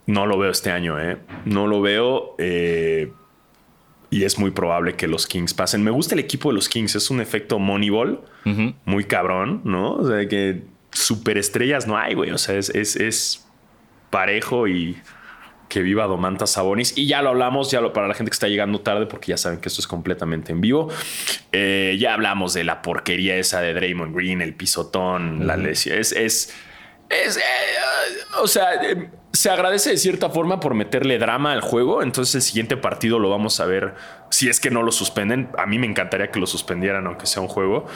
no lo veo este año, ¿eh? No lo veo. eh, y es muy probable que los Kings pasen. Me gusta el equipo de los Kings. Es un efecto Moneyball muy cabrón, ¿no? O sea, que superestrellas no hay, güey. O sea, es, es, es, parejo y que viva Domantas Sabonis. Y ya lo hablamos, ya lo, para la gente que está llegando tarde, porque ya saben que esto es completamente en vivo. Eh, ya hablamos de la porquería esa de Draymond Green, el pisotón, la lesión. Es, es, es eh, o sea, eh, se agradece de cierta forma por meterle drama al juego. Entonces, el siguiente partido lo vamos a ver. Si es que no lo suspenden, a mí me encantaría que lo suspendieran, aunque sea un juego.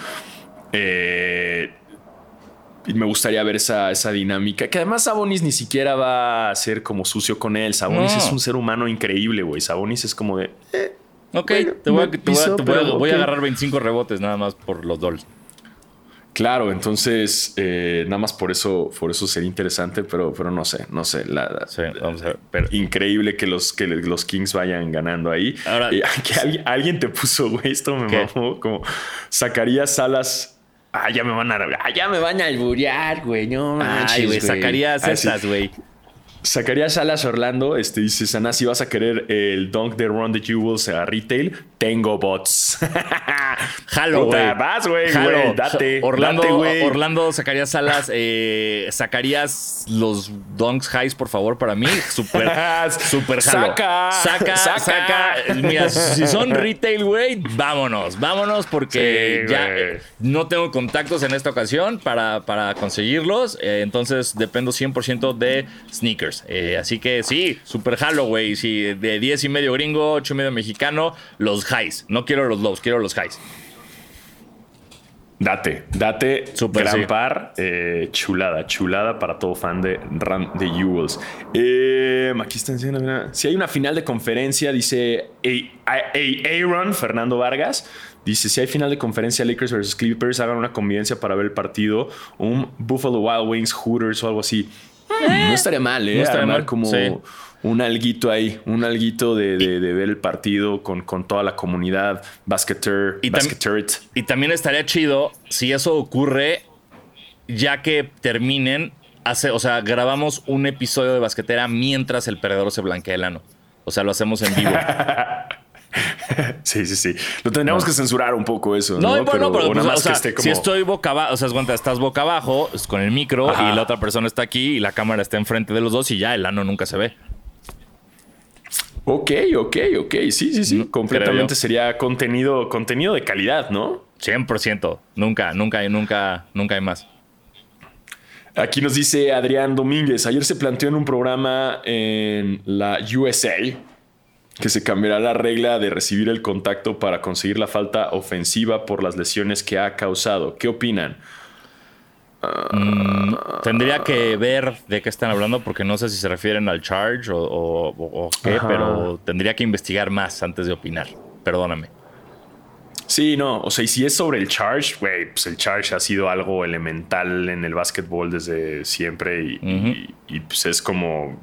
Eh y me gustaría ver esa, esa dinámica. Que además Sabonis ni siquiera va a ser como sucio con él. Sabonis es un ser humano increíble, güey. Sabonis es como de. Eh, ok, te, voy, a, agarrar 25 rebotes nada más por los Dolls. Claro, entonces eh, nada más por eso, por eso sería interesante, pero, pero no sé, no sé. La, vamos a ver, Increíble que los, que los Kings vayan ganando ahí. Ahora, eh, alguien, te puso, güey, esto me mamó, como sacaría Salas Ah, ya me van a. Ah, ya me van a alburear, güey. No Ay, güey, sacarías esas, güey. Sacaría Salas Orlando, este dice Sana, si vas a querer el dunk de Run the Jewels a retail, tengo bots. Jalo, güey. Vas, güey, date. Orlando, Orlando, sacarías Salas, eh, sacarías los dunks highs, por favor, para mí. Super, super jalo. Saca, saca, saca. Mira, si son retail, güey, vámonos, vámonos porque ya no tengo contactos en esta ocasión para, para conseguirlos. Eh, entonces dependo 100% de sneakers. Eh, así que sí, super jalo, güey. Sí, de 10 y medio gringo, 8 y medio mexicano, los highs. No quiero los lows, quiero los highs. Date, date, super gran par, eh, chulada, chulada para todo fan de Run the Jewels. Eh, aquí está diciendo, si hay una final de conferencia, dice Aaron Fernando Vargas, dice, si hay final de conferencia Lakers versus Clippers, hagan una convivencia para ver el partido, un Buffalo Wild Wings, Hooters o algo así. No estaría mal, ¿eh? No estaría mal como un alguito ahí, un alguito de, ver el partido con, con toda la comunidad basketer, y, y también estaría chido si eso ocurre ya que terminen, hace, o sea, grabamos un episodio de basquetera mientras el perdedor se blanquea el ano. O sea, lo hacemos en vivo. sí, sí, sí. Lo tendríamos que censurar un poco eso. No, no bueno, pero, pues, si estoy boca abajo, o sea, cuenta, estás boca abajo con el micro y la otra persona está aquí y la cámara está enfrente de los dos y ya el ano nunca se ve. Ok, ok, ok. Sí, sí, sí. Completamente sería contenido, contenido de calidad, ¿no? 100%. Nunca, nunca, nunca, nunca hay más. Aquí nos dice Adrián Domínguez. Ayer se planteó en un programa en la USA que se cambiará la regla de recibir el contacto para conseguir la falta ofensiva por las lesiones que ha causado. ¿Qué opinan? Mm, tendría que ver de qué están hablando porque no sé si se refieren al charge o, qué, pero tendría que investigar más antes de opinar. Perdóname. Sí, no, o sea, y si es sobre el charge, güey, pues el charge ha sido algo elemental en el básquetbol desde siempre y, y pues es como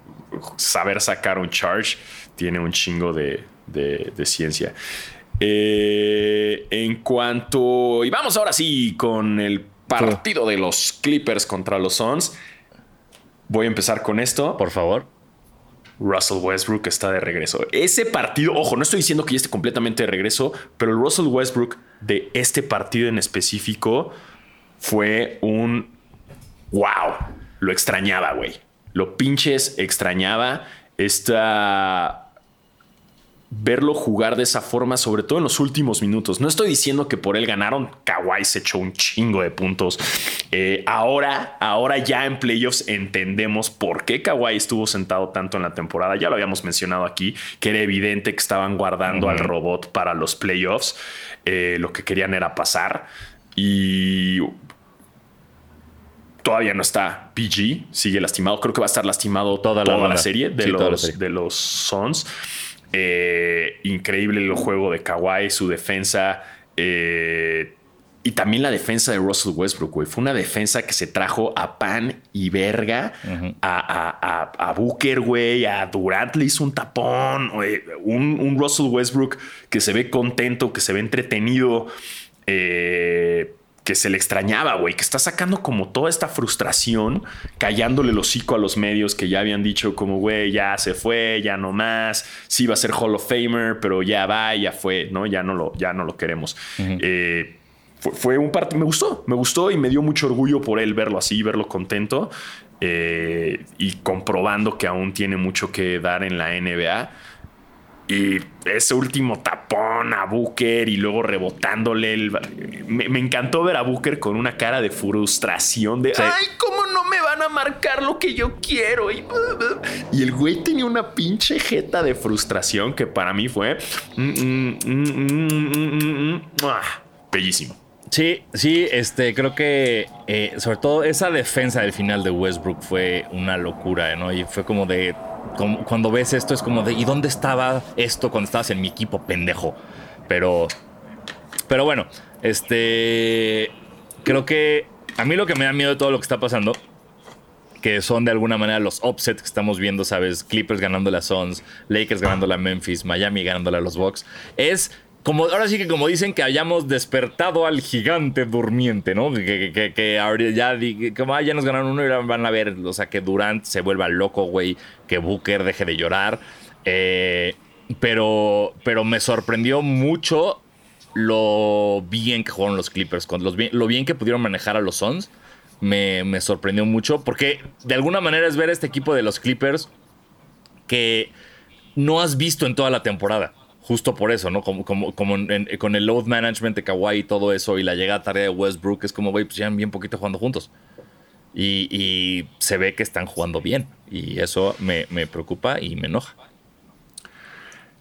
saber sacar un charge tiene un chingo de, ciencia. Eh, en cuanto. Y vamos ahora sí con el partido de los Clippers contra los Suns. Voy a empezar con esto. Por favor. Russell Westbrook está de regreso. Ese partido, ojo, no estoy diciendo que ya esté completamente de regreso, pero el Russell Westbrook de este partido en específico fue un wow. Lo extrañaba, güey. Lo pinches extrañaba. Esta verlo jugar de esa forma, sobre todo en los últimos minutos. No estoy diciendo que por él ganaron, Kawhi se echó un chingo de puntos. Eh, ahora, ahora ya en playoffs entendemos por qué Kawhi estuvo sentado tanto en la temporada. Ya lo habíamos mencionado aquí, que era evidente que estaban guardando al robot para los playoffs. Eh, lo que querían era pasar. Y todavía no está PG, sigue lastimado. Creo que va a estar lastimado toda, la, serie de, los, de los Sons. Eh, increíble el juego de Kawhi, su defensa. Eh, y también la defensa de Russell Westbrook, güey. Fue una defensa que se trajo a pan y verga, a, a, Booker, güey, a Durant le hizo un tapón, un, un, Russell Westbrook que se ve contento, que se ve entretenido. Eh, que se le extrañaba, güey, que está sacando como toda esta frustración, callándole el hocico a los medios que ya habían dicho como, güey, ya se fue, ya no más, sí va a ser Hall of Famer, pero ya va, ya fue, ¿no? Ya no lo, ya no lo queremos. Eh, fue, un parte, me gustó, me gustó y me dio mucho orgullo por él verlo así, verlo contento. eh, y comprobando que aún tiene mucho que dar en la NBA. Y ese último tapón a Booker y luego rebotándole. El... Me, me, encantó ver a Booker con una cara de frustración de ¡Ay, cómo no me van a marcar lo que yo quiero! Y, y el güey tenía una pinche jeta de frustración que para mí fue. Mm, mm, mm, bellísimo. Sí, sí, este, creo que eh, sobre todo esa defensa del final de Westbrook fue una locura, ¿no? Y fue como de cuando ves esto es como de, ¿y dónde estaba esto cuando estabas en mi equipo, pendejo? Pero, pero bueno, este, creo que a mí lo que me da miedo de todo lo que está pasando, que son de alguna manera los offsets que estamos viendo, ¿sabes? Clippers ganando a Suns, Lakers ganando a Memphis, Miami ganando a los Bucks, es como, ahora sí que como dicen que hayamos despertado al gigante durmiente, ¿no? Que, que, que, ya, como, ah, ya nos ganaron uno y van a ver, o sea, que Durant se vuelva loco, güey, que Booker deje de llorar. Eh, pero, pero me sorprendió mucho lo bien que jugaron los Clippers, con los lo bien que pudieron manejar a los Suns. Me, me sorprendió mucho porque de alguna manera es ver este equipo de los Clippers que no has visto en toda la temporada justo por eso, ¿no? Como, como, como con el load management de Kawhi y todo eso y la llegada tarea de Westbrook, es como, güey, pues llevan bien poquito jugando juntos. Y, y, se ve que están jugando bien. Y eso me, me preocupa y me enoja.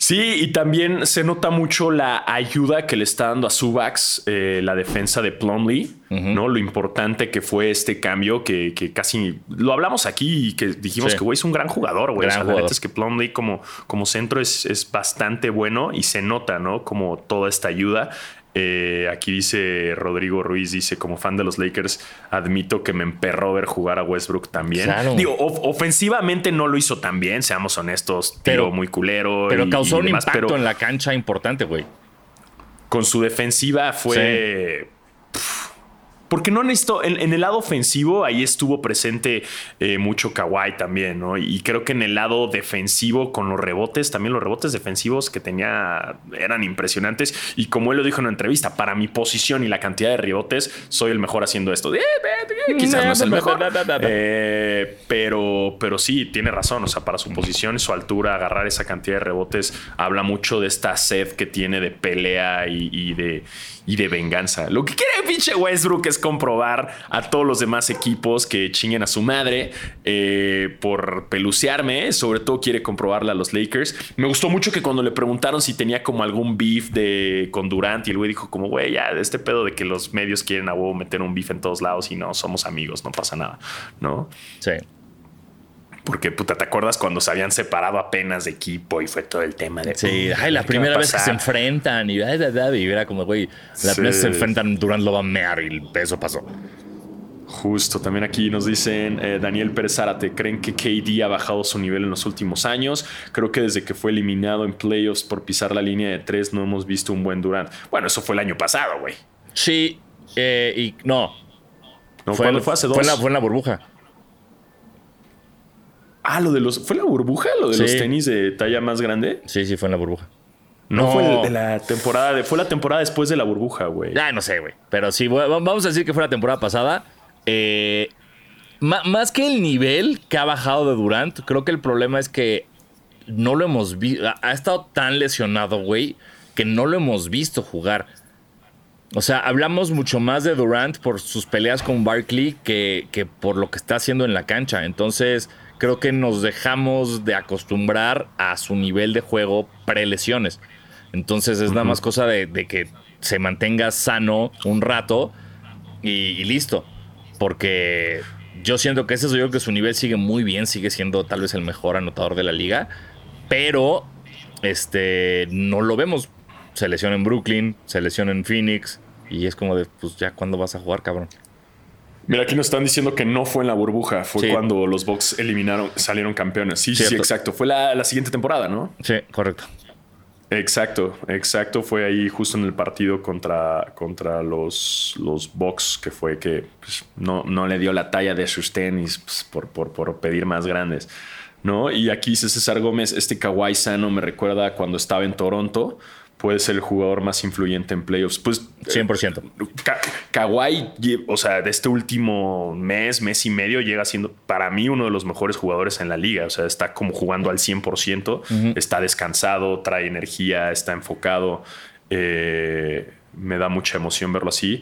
Sí, y también se nota mucho la ayuda que le está dando a Subax eh, la defensa de Plumlee, ¿no? Lo importante que fue este cambio que, casi lo hablamos aquí y que dijimos que güey es un gran jugador, güey. la es que Plumlee como, como centro es, es, bastante bueno y se nota, ¿no? Como toda esta ayuda. Eh, aquí dice Rodrigo Ruiz, dice, como fan de los Lakers, admito que me emperró ver jugar a Westbrook también. Digo, ofensivamente no lo hizo tan bien, seamos honestos, pero muy culero. Pero causó un impacto en la cancha importante, güey. Con su defensiva fue... Porque no necesito, en, el lado ofensivo ahí estuvo presente eh, mucho Kawhi también, ¿no? Y creo que en el lado defensivo con los rebotes, también los rebotes defensivos que tenía eran impresionantes. Y como él lo dijo en una entrevista, para mi posición y la cantidad de rebotes, soy el mejor haciendo esto. Eh, eh, quizás no es el mejor. pero, pero sí, tiene razón. O sea, para su posición y su altura, agarrar esa cantidad de rebotes habla mucho de esta sed que tiene de pelea y de y de venganza. Lo que quiere pinche Westbrook es comprobar a todos los demás equipos que chinguen a su madre eh, por pelucearme. Sobre todo quiere comprobarle a los Lakers. Me gustó mucho que cuando le preguntaron si tenía como algún beef de, con Durant y el güey dijo como, güey, ya, este pedo de que los medios quieren a huevo meter un beef en todos lados y no, somos amigos, no pasa nada, ¿no? Sí. Porque, puta, ¿te acuerdas cuando se habían separado apenas de equipo y fue todo el tema de. Sí, ay, la primera vez que se enfrentan y, y era como, güey, la primera vez que se enfrentan Durant lo va a mear y eso pasó. Justo, también aquí nos dicen eh, Daniel Pérez Zárate, ¿creen que KD ha bajado su nivel en los últimos años? Creo que desde que fue eliminado en playoffs por pisar la línea de tres no hemos visto un buen Durant. Bueno, eso fue el año pasado, güey. Sí, eh, y no. No, fue, fue hace dos? Fue fue en la burbuja. Ah, lo de los. ¿Fue la burbuja? ¿Lo de los tenis de talla más grande? Sí, sí, fue en la burbuja. No, fue de la temporada. fue la temporada después de la burbuja, güey. Ya, no sé, güey. Pero sí, vamos a decir que fue la temporada pasada. Eh, más que el nivel que ha bajado de Durant, creo que el problema es que no lo hemos visto. Ha estado tan lesionado, güey, que no lo hemos visto jugar. O sea, hablamos mucho más de Durant por sus peleas con Barkley que, que por lo que está haciendo en la cancha. Entonces creo que nos dejamos de acostumbrar a su nivel de juego pre-lesiones. Entonces es nada más cosa de, que se mantenga sano un rato y, listo. Porque yo siento que ese soy yo que su nivel sigue muy bien, sigue siendo tal vez el mejor anotador de la liga, pero este no lo vemos. Se lesiona en Brooklyn, se lesiona en Phoenix y es como de, pues ya cuándo vas a jugar, cabrón. Mira, aquí nos están diciendo que no fue en la burbuja, fue cuando los Bucks eliminaron, salieron campeones. Sí, sí, exacto. Fue la, siguiente temporada, ¿no? Sí, correcto. Exacto, exacto. Fue ahí justo en el partido contra, contra los, los Bucks, que fue que pues, no, no le dio la talla de sus tenis pues, por, por, por, pedir más grandes. ¿no? Y aquí dice César Gómez, este Kawhi sano me recuerda cuando estaba en Toronto puede ser el jugador más influyente en playoffs. Pues 100%. Ka Kawhi, o sea, de este último mes, mes y medio, llega siendo para mí uno de los mejores jugadores en la liga. O sea, está como jugando al 100%, está descansado, trae energía, está enfocado. Eh, me da mucha emoción verlo así.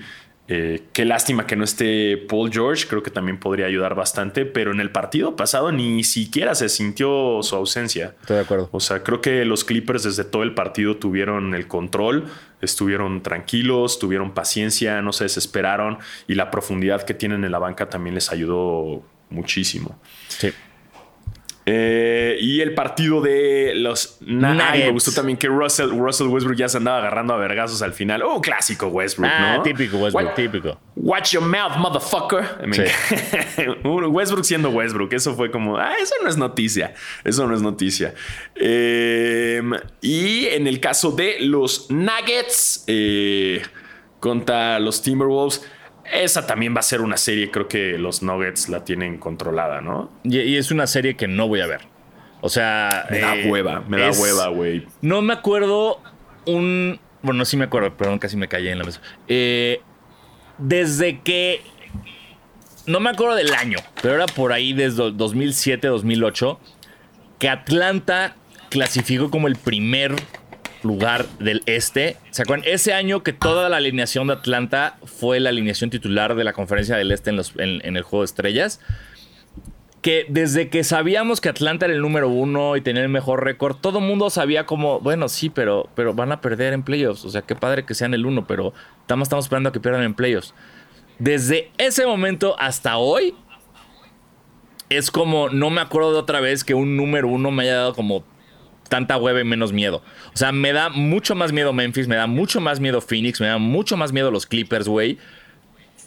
Eh, qué lástima que no esté Paul George, creo que también podría ayudar bastante, pero en el partido pasado ni siquiera se sintió su ausencia. Estoy de acuerdo. O sea, creo que los Clippers desde todo el partido tuvieron el control, estuvieron tranquilos, tuvieron paciencia, no se desesperaron y la profundidad que tienen en la banca también les ayudó muchísimo. Sí. Eh, y el partido de los Nuggets. me gustó también que Russell, Russell Westbrook ya se andaba agarrando a vergazos al final. Oh, clásico Westbrook, ah, ¿no? Típico Westbrook, típico. Watch your mouth, motherfucker. Westbrook siendo Westbrook. Eso fue como, ah, eso no es noticia. Eso no es noticia. Em, y en el caso de los Nuggets eh, contra los Timberwolves esa también va a ser una serie, creo que los Nuggets la tienen controlada, ¿no? Y, es una serie que no voy a ver. O sea. Me da eh, hueva, me da hueva, güey. No me acuerdo un. Bueno, sí me acuerdo, perdón, casi me callé en la mesa. Eh, desde que. No me acuerdo del año, pero era por ahí desde 2007, 2008, que Atlanta clasificó como el primer lugar del este. ¿Se acuerdan? Ese año que toda la alineación de Atlanta fue la alineación titular de la conferencia del este en, el juego de estrellas. Que desde que sabíamos que Atlanta era el número uno y tenía el mejor récord, todo mundo sabía como, bueno, sí, pero, pero van a perder en playoffs. O sea, qué padre que sean el uno, pero estamos, estamos esperando a que pierdan en playoffs. Desde ese momento hasta hoy, es como, no me acuerdo de otra vez que un número uno me haya dado como tanta hueva y menos miedo. O sea, me da mucho más miedo Memphis, me da mucho más miedo Phoenix, me da mucho más miedo los Clippers, güey.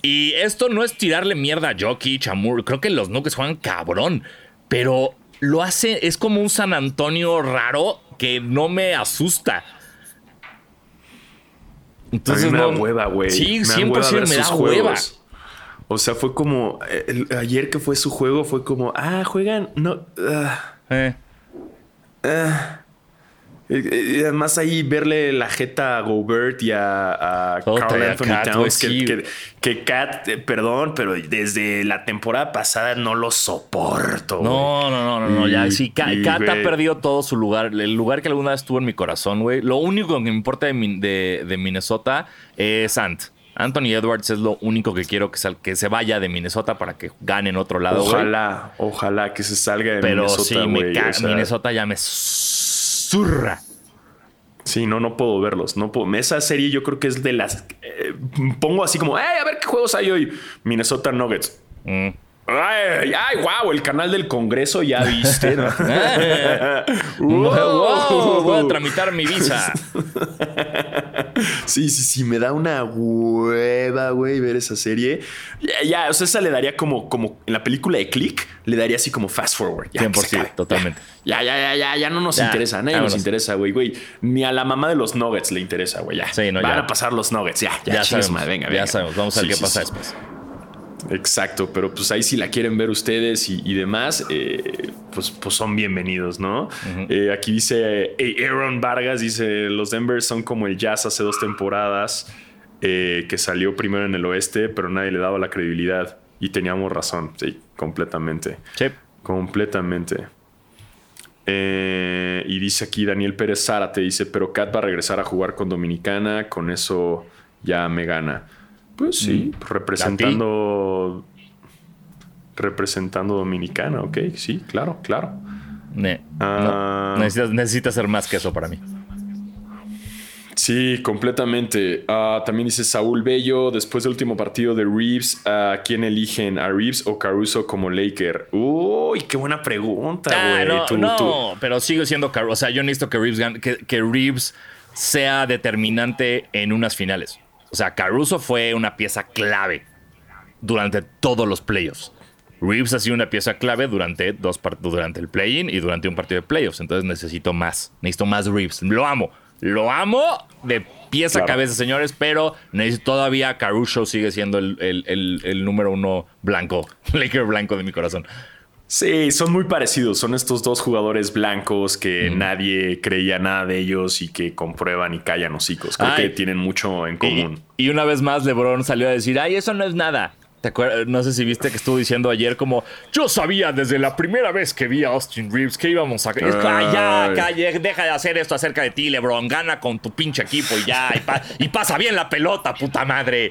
Y esto no es tirarle mierda a Jokic, Chamur. Creo que los Nuggets juegan cabrón. Pero lo hace, es como un San Antonio raro que no me asusta. Entonces, me da hueva, güey. Sí, 100% me da hueva. O sea, fue como. ayer que fue su juego, fue como. Ah, juegan. No. Ah. Eh. Ah. Y además ahí verle la jeta a Gobert y a, Carl Anthony Towns, que, que, Kat, eh, perdón, pero desde la temporada pasada no lo soporto. No, no, no, no, ya. Sí, Kat, ha perdido todo su lugar. El lugar que alguna vez estuvo en mi corazón, güey. Lo único que me importa de, de, Minnesota es Ant. Anthony Edwards es lo único que quiero que, que se vaya de Minnesota para que gane en otro lado. Ojalá, ojalá que se salga de Minnesota. Pero sí, Minnesota ya me zurra. Sí, no, no puedo verlos. No puedo. Esa serie yo creo que es de las. Eh, pongo así como, ¡ay, a ver qué juegos hay hoy! Minnesota Nuggets. Mm. Ay, ay, wow, el canal del Congreso ya viste. ¿no? voy a tramitar mi visa. sí, sí, sí, me da una hueva, güey, ver esa serie. Ya, o sea, esa le daría como, como en la película de Click, le daría así como fast forward. Ya, 100%, totalmente. Ya, ya, ya, ya, ya no nos interesa, a nadie nos interesa, güey, güey. Ni a la mamá de los Nuggets le interesa, güey, ya. Sí, no, Van a pasar los Nuggets, ya, ya, ya sabemos, venga, venga. Ya sabemos, vamos a ver qué pasa después. Exacto, pero pues ahí si la quieren ver ustedes y, demás, eh, pues, pues son bienvenidos, ¿no? Eh, aquí dice eh, Aaron Vargas, dice, los Denver son como el Jazz hace dos temporadas, que salió primero en el oeste, pero nadie le daba la credibilidad. Y teníamos razón, sí, completamente. Sí. Completamente. y dice aquí Daniel Pérez Zárate, dice, pero Kat va a regresar a jugar con Dominicana, con eso ya me gana. Pues sí, mm. representando. Representando Dominicana, ok, sí, claro, claro. Ah. necesitas, ser más que eso para mí. Sí, completamente. Ah, también dice Saúl Bello, después del último partido de Reeves, ¿a quién eligen? ¿A Reeves o Caruso como Laker? Uy, qué buena pregunta, ah, no, pero sigo siendo Caruso. O sea, yo necesito que Reeves, que Reeves sea determinante en unas finales. O sea, Caruso fue una pieza clave durante todos los playoffs. Reeves ha sido una pieza clave durante dos durante el play-in y durante un partido de playoffs. Entonces necesito más. Necesito más Reeves. Lo amo. Lo amo de pieza a cabeza, señores, pero todavía Caruso sigue siendo el, número uno blanco, Laker blanco de mi corazón. Sí, son muy parecidos. Son estos dos jugadores blancos que nadie creía nada de ellos y que comprueban y callan hocicos. Creo Ay. que tienen mucho en común. Y, y una vez más LeBron salió a decir, ay, eso no es nada. ¿Te acuerdas? No sé si viste que estuvo diciendo ayer como, yo sabía desde la primera vez que vi a Austin Reeves que íbamos a... Que, "Ay, ya, calle, deja de hacer esto acerca de ti, LeBron. Gana con tu pinche equipo y ya. Y, pa- y pasa bien la pelota, puta madre.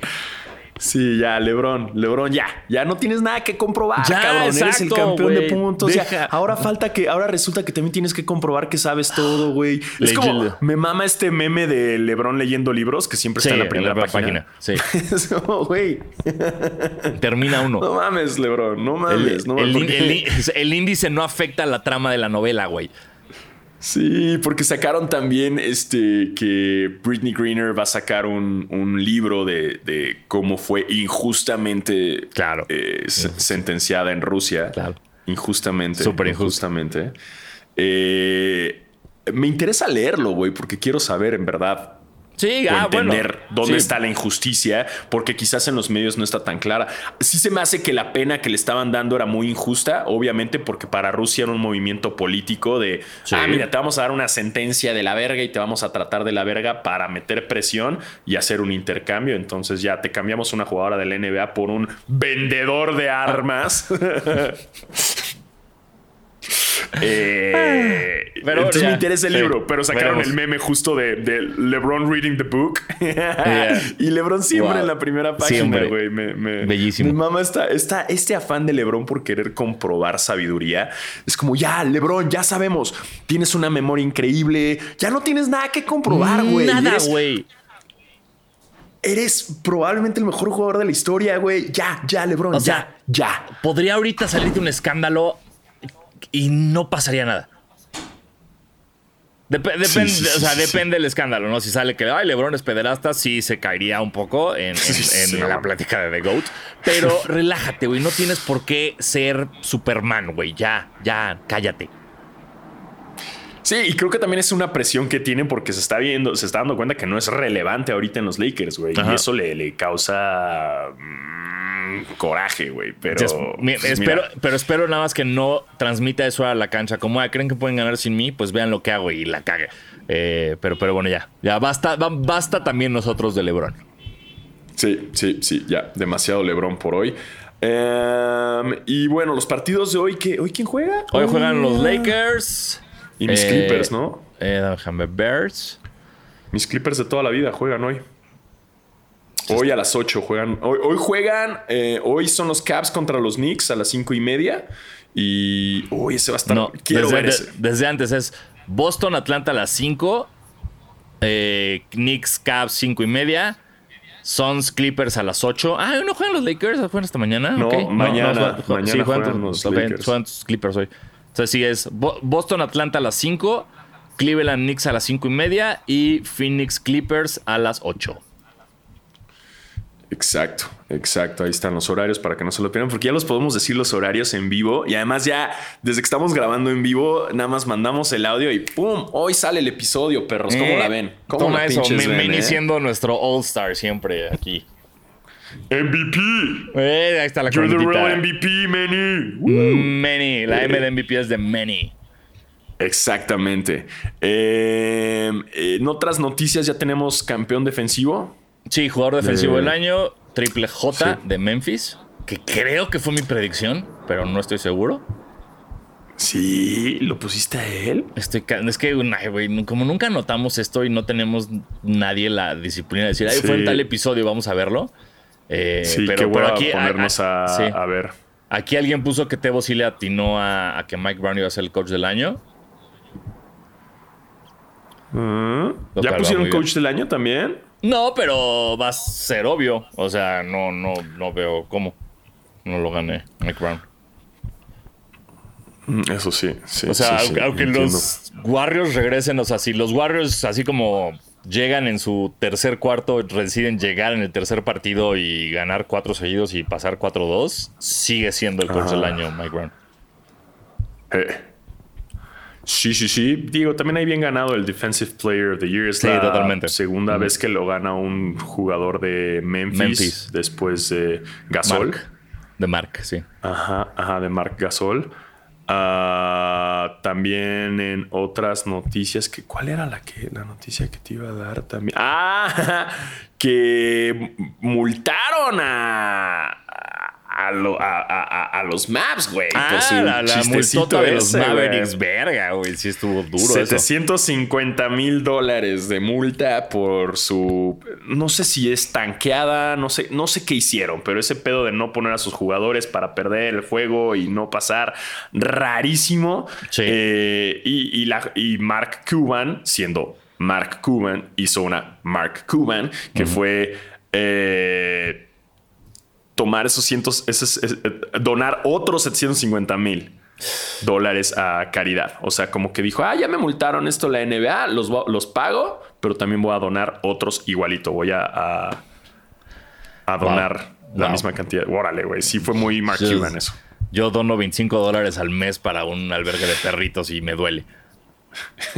Sí, ya, Lebron, Lebron, ya, ya no tienes nada que comprobar, Ya, cabrón. Eres el exacto, campeón de puntos. Deja. ahora falta que, ahora resulta que también tienes que comprobar que sabes todo, güey. Es como, me mama este meme de Lebron leyendo libros que siempre está en la primera página. Sí. Es como, güey, Termina uno. no mames, Lebron, no El, mames. no el mames, in- porque- el el índice no afecta a la trama de la novela, güey. Sí, porque sacaron también este que Britney Greener va a sacar un, un libro de, de cómo fue injustamente Claro. eh, se- sentenciada en Rusia. Claro. Injustamente. Súper injustamente. Eh, me interesa leerlo, güey, porque quiero saber en verdad Sí, o ah, bueno. entender dónde Sí. está la injusticia, porque quizás en los medios no está tan clara. Sí se me hace que la pena que le estaban dando era muy injusta, obviamente porque para Rusia era un movimiento político de, Sí. ah, mira, te vamos a dar una sentencia de la verga y te vamos a tratar de la verga para meter presión y hacer un intercambio. Entonces ya te cambiamos una jugadora del NBA por un vendedor de armas. Eh, Pero entonces ya, me interesa el sí, libro, pero sacaron veremos. el meme justo de, de LeBron reading the book. y LeBron siempre Wow. en la primera página, güey. Me, me- Bellísimo. Mi mamá está, está, este afán de LeBron por querer comprobar sabiduría. Es como, ya, LeBron, ya sabemos. Tienes una memoria increíble. Ya no tienes nada que comprobar, güey. Nada, güey. Eres probablemente el mejor jugador de la historia, güey. Ya, ya, LeBron, O sea, ya, ya. Podría ahorita salirte un escándalo y no pasaría nada. Dep- depende, Sí, sí, sí, o sea, depende del escándalo, ¿no? Si sale que ay, LeBron es pederasta, sí se caería un poco en, en- la plática de The GOAT. Pero relájate, güey. No tienes por qué ser Superman, güey. Ya, ya, cállate. Sí, y creo que también es una presión que tienen porque se está viendo, se está dando cuenta que no es relevante ahorita en los Lakers, güey. Y eso le, le causa mm, coraje, güey. Pero Entonces, pues, espero, pero espero nada más que no transmita eso a la cancha. Como "Ah, creen que pueden ganar sin mí, pues vean lo que hago y la cague. Eh, pero, pero bueno, ya. Ya basta, ba- basta también nosotros de LeBron. Sí, sí, sí, ya. Demasiado Lebron por hoy. Em, y bueno, los partidos de hoy, ¿qué? ¿hoy quién juega? Hoy juegan los. Lakers. Y mis Eh, Clippers, ¿no? Eh, déjame, Bears. Mis Clippers de toda la vida juegan hoy. Hoy a las 8 juegan. Hoy, hoy juegan. eh, hoy son los Caps contra los Knicks a las 5 y media. Y. Uy, ese va a estar. No, quiero desde, ver de- ese. desde antes es Boston, Atlanta a las 5. Eh, Knicks, Cavs 5 y media. Suns, Clippers a las 8. Ah, ¿no juegan los Lakers? ¿Juegan esta mañana? No, Ok. mañana- juegan- mañana sí, juegan, juegan los ok, Lakers. juegan tus Clippers hoy. Entonces sí es Bo- Boston, Atlanta a las 5. Cleveland, Knicks a las 5 y media. Y Phoenix, Clippers a las 8. Exacto, exacto. Ahí están los horarios para que no se lo pierdan, porque ya los podemos decir los horarios en vivo. Y además, ya desde que estamos grabando en vivo, nada más mandamos el audio y ¡pum! Hoy sale el episodio, perros. ¿Cómo Eh, la ven? ¿Cómo Toma la eso, ven, Manny eh? siendo nuestro All-Star siempre aquí. MVP. Eh, ahí está la You're the real MVP, Manny. Many. La M de MVP es de Many. Exactamente. Eh, en otras noticias ya tenemos campeón defensivo. Sí, jugador defensivo De- del año, triple J Sí. de Memphis, que creo que fue mi predicción, pero no estoy seguro. Sí, ¿lo pusiste a él? Estoy es que, como nunca notamos esto y no tenemos nadie la disciplina de decir, ay, fue en Sí. tal episodio, vamos a verlo. Eh, Sí, pero, aquí, ponernos a, sí. a ver. aquí alguien puso que Tebo sí le atinó a, a que Mike Brown iba a ser el coach del año. Lo ¿Ya pusieron coach del año también? No, pero va a ser obvio. O sea, no, no, no veo cómo no lo gane Mike Brown. Mm, Eso sí, sí. O sea, sí, sí, aunque, aunque los Warriors regresen, o sea, si los Warriors así como llegan en su tercer cuarto, deciden llegar en el tercer partido y ganar cuatro seguidos y pasar 4-2, sigue siendo el coach Ajá. del año Mike Brown. Eh. Sí, sí, sí. Digo, también hay bien ganado el Defensive Player of the Year. Es Sí, la totalmente. segunda vez que lo gana un jugador de Memphis, Memphis. después de Gasol. Mark. De Mark, sí. Ajá, ajá, de Mark Gasol. Ah, también en otras noticias que ¿cuál era la que la noticia que te iba a dar también? Ah, que multaron a a, a, los maps, güey. Ah, la, la multota de los Mavericks, verga, güey. Sí estuvo duro 750 mil dólares de multa por su... No sé si es tanqueada, no sé, no sé qué hicieron, pero ese pedo de no poner a sus jugadores para perder el juego y no pasar, rarísimo. Eh, y, la, y Mark Cuban, siendo Mark Cuban, hizo una Mark Cuban, que fue... Eh, tomar esos cientos, esos, eh, donar otros 750 mil dólares a caridad. O sea, como que dijo, ah, ya me multaron esto la NBA, los, los pago, pero también voy a donar otros igualito. Voy a, a, donar la misma cantidad. Órale, güey. Sí fue muy Mark Cuban eso. Yo dono 25 dólares al mes para un albergue de perritos y me duele.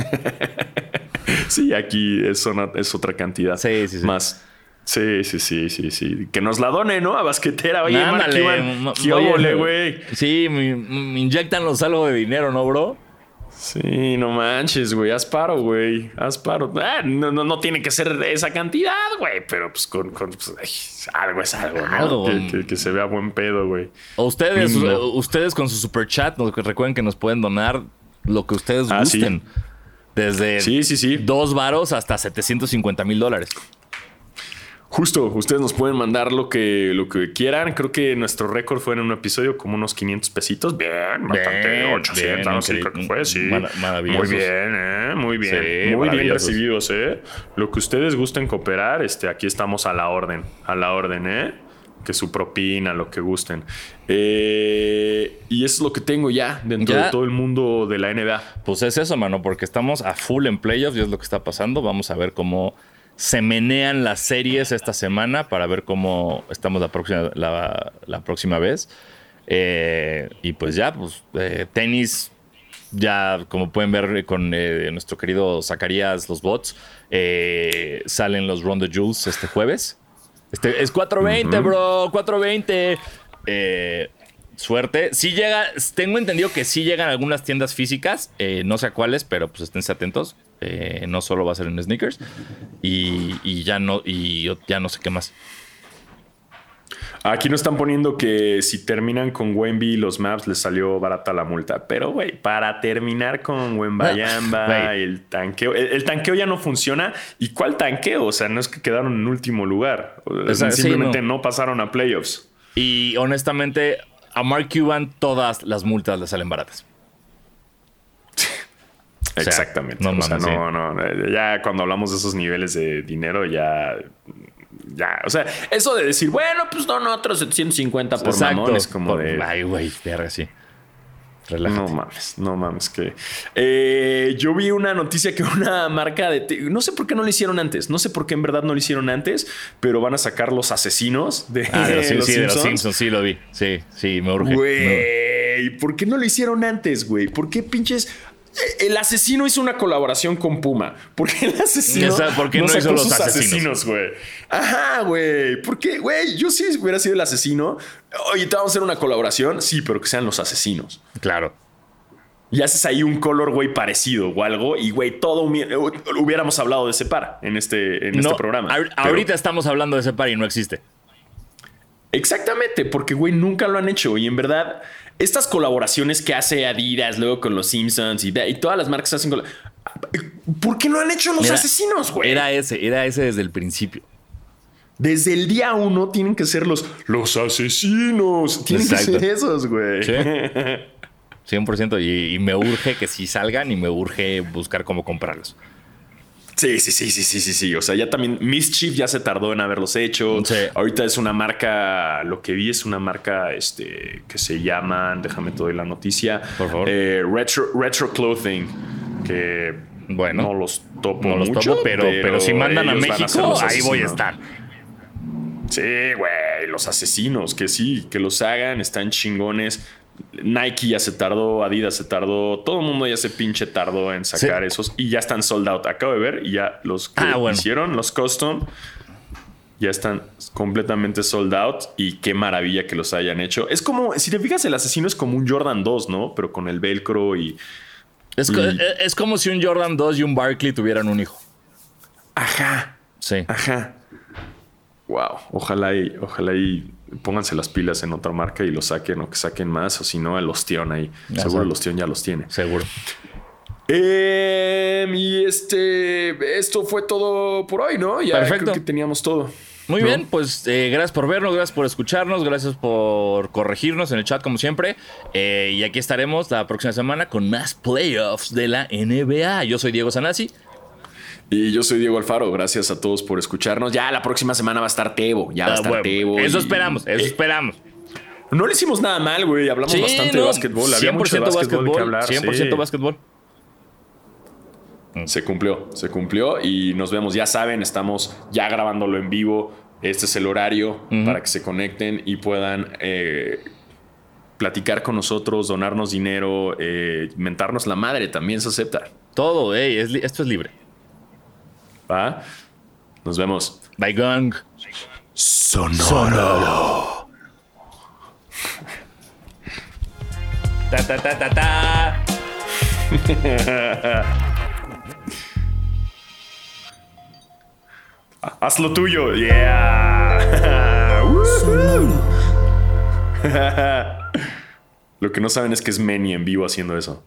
sí, aquí es, es otra cantidad. Sí, sí, sí. Más. Sí, sí, sí, sí, sí. Que nos la done, ¿no? A basquetera. Oye, Ándale, güey. Sí, me, inyectan los algo de dinero, ¿no, bro? Sí, no manches, güey. Haz paro, güey. Haz paro. Ah, no, no, no, tiene que ser esa cantidad, güey. Pero pues con, pues, algo es algo, ¿no? Algo. Que, se vea buen pedo, güey. Ustedes, ustedes con su super chat, recuerden que nos pueden donar lo que ustedes ah, gusten. Desde sí, sí, sí. dos varos hasta 750 mil dólares. Justo, ustedes nos pueden mandar lo que, lo que quieran. Creo que nuestro récord fue en un episodio como unos 500 pesitos. Bien, bastante, 800, no sé, creo que fue, sí. Muy bien, ¿eh? Muy bien. muy bien recibidos, ¿eh? Lo que ustedes gusten cooperar, este, aquí estamos a la orden. A la orden, ¿eh? Que su propina, lo que gusten. Eh, y eso es lo que tengo ya dentro de todo el mundo de la NBA. Pues es eso, mano, porque estamos a full en playoffs y es lo que está pasando. Vamos a ver cómo se menean las series esta semana para ver cómo estamos la próxima, la, próxima vez. Eh, y pues ya, pues eh, tenis, ya como pueden ver con eh, nuestro querido Zacarías, los bots, salen los Rondo Jules este jueves. Este, es 420, bro, 420. suerte. Si llega, tengo entendido que sí llegan algunas tiendas físicas, no sé a cuáles, pero pues esténse atentos. Eh, no solo va a ser en sneakers. Y, ya no, y ya no sé qué más. Aquí nos están poniendo que si terminan con Wemby los maps les salió barata la multa. Pero, güey, para terminar con Wembayamba, el tanqueo. El, tanqueo ya no funciona. ¿Y cuál tanqueo? O sea, no es que quedaron en último lugar. simplemente no. pasaron a playoffs. Y honestamente, a Mark Cuban todas las multas le salen baratas. Exactamente. No, no, no, Ya cuando hablamos de esos niveles de dinero, ya. Ya, o sea, eso de decir, bueno, pues no, no, otros 750 por Exacto. es como de. Ay, güey, así. No mames, no mames que. Eh, yo vi una noticia que una marca de. No sé por qué no lo hicieron antes. No sé por qué en verdad no lo hicieron antes, pero van a sacar los asesinos de, ah, los, sí, de los Simpsons. Sí, lo vi. Sí, sí, me urge. Güey, ¿por qué no lo hicieron antes, güey? ¿Por qué pinches el asesino hizo una colaboración con Puma. ¿Por qué el asesino ¿Por qué no, hizo los asesinos, güey? Ajá, güey. ¿Por qué, güey? Yo sí hubiera sido el asesino. Oye, te vamos a hacer una colaboración. Sí, pero que sean los asesinos. Claro. Y haces ahí un color, güey, parecido o algo. Y, güey, todo hubiéramos hablado de ese par en este, en este programa. ahorita estamos hablando de ese par y no existe. Exactamente, porque, güey, nunca lo han hecho. Y en verdad, estas colaboraciones que hace Adidas luego con los Simpsons y, todas las marcas hacen. ¿Por qué no han hecho los asesinos, güey? Era ese, era ese desde el principio. Desde el día uno tienen que ser los, los asesinos. Tienen que ser esos, güey. ¿Sí? 100% y, y me urge que sí salgan y me urge buscar cómo comprarlos. Sí, sí, sí, sí, sí, sí, sí. O sea, ya también Mischief ya se tardó en haberlos hecho. Ahorita es una marca, lo que vi es una marca este, que se llaman, déjame te doy la noticia. Por favor. Eh, retro, retro Clothing, que bueno, no los topo no los mucho, pero, pero, si mandan a México, ahí voy a estar. Sí, güey, los asesinos, que sí, que los hagan, están chingones. Nike ya se tardó, Adidas se tardó, todo el mundo ya se pinche tardó en sacar esos y ya están sold out. Acabo de ver y ya los que ah, hicieron, los custom, Ya están completamente sold out y qué maravilla que los hayan hecho. Es como, si te fijas, el asesino es como un Jordan 2, ¿no? Pero con el velcro y... Es, es como si un Jordan 2 y un Barkley tuvieran un hijo. Ajá. Sí. Ajá. Wow. Ojalá y, ojalá y pónganse las pilas en otra marca y lo saquen o que saquen más, o si no, el Osteon ahí. Seguro el Osteon ya los tiene. Seguro. Eh, y este, esto fue todo por hoy, ¿no? Ya Perfecto. creo que teníamos todo. Muy bien, pues eh, gracias por vernos, gracias por escucharnos, gracias por corregirnos en el chat como siempre. Eh, y aquí estaremos la próxima semana con más playoffs de la NBA. Yo soy Diego Sanasi. Y yo soy Diego Alfaro. Gracias a todos por escucharnos. Ya la próxima semana va a estar Tebo. Ya va a ah, estar Tebo. Eso esperamos, eso eh, esperamos. No le hicimos nada mal, güey. Hablamos bastante de básquetbol. Había mucho de básquetbol, que hablar. 100% básquetbol. Se cumplió, se cumplió y nos vemos. Ya saben, estamos ya grabándolo en vivo. Este es el horario para que se conecten y puedan eh, platicar con nosotros, donarnos dinero, eh, mentarnos la madre. También se acepta. Todo, esto es libre. ¿Va? Nos vemos. Bye, gang. Sonoro. ta ta ta ta ta. Haz lo tuyo. Yeah. lo que no saben es que es Manny en vivo haciendo eso.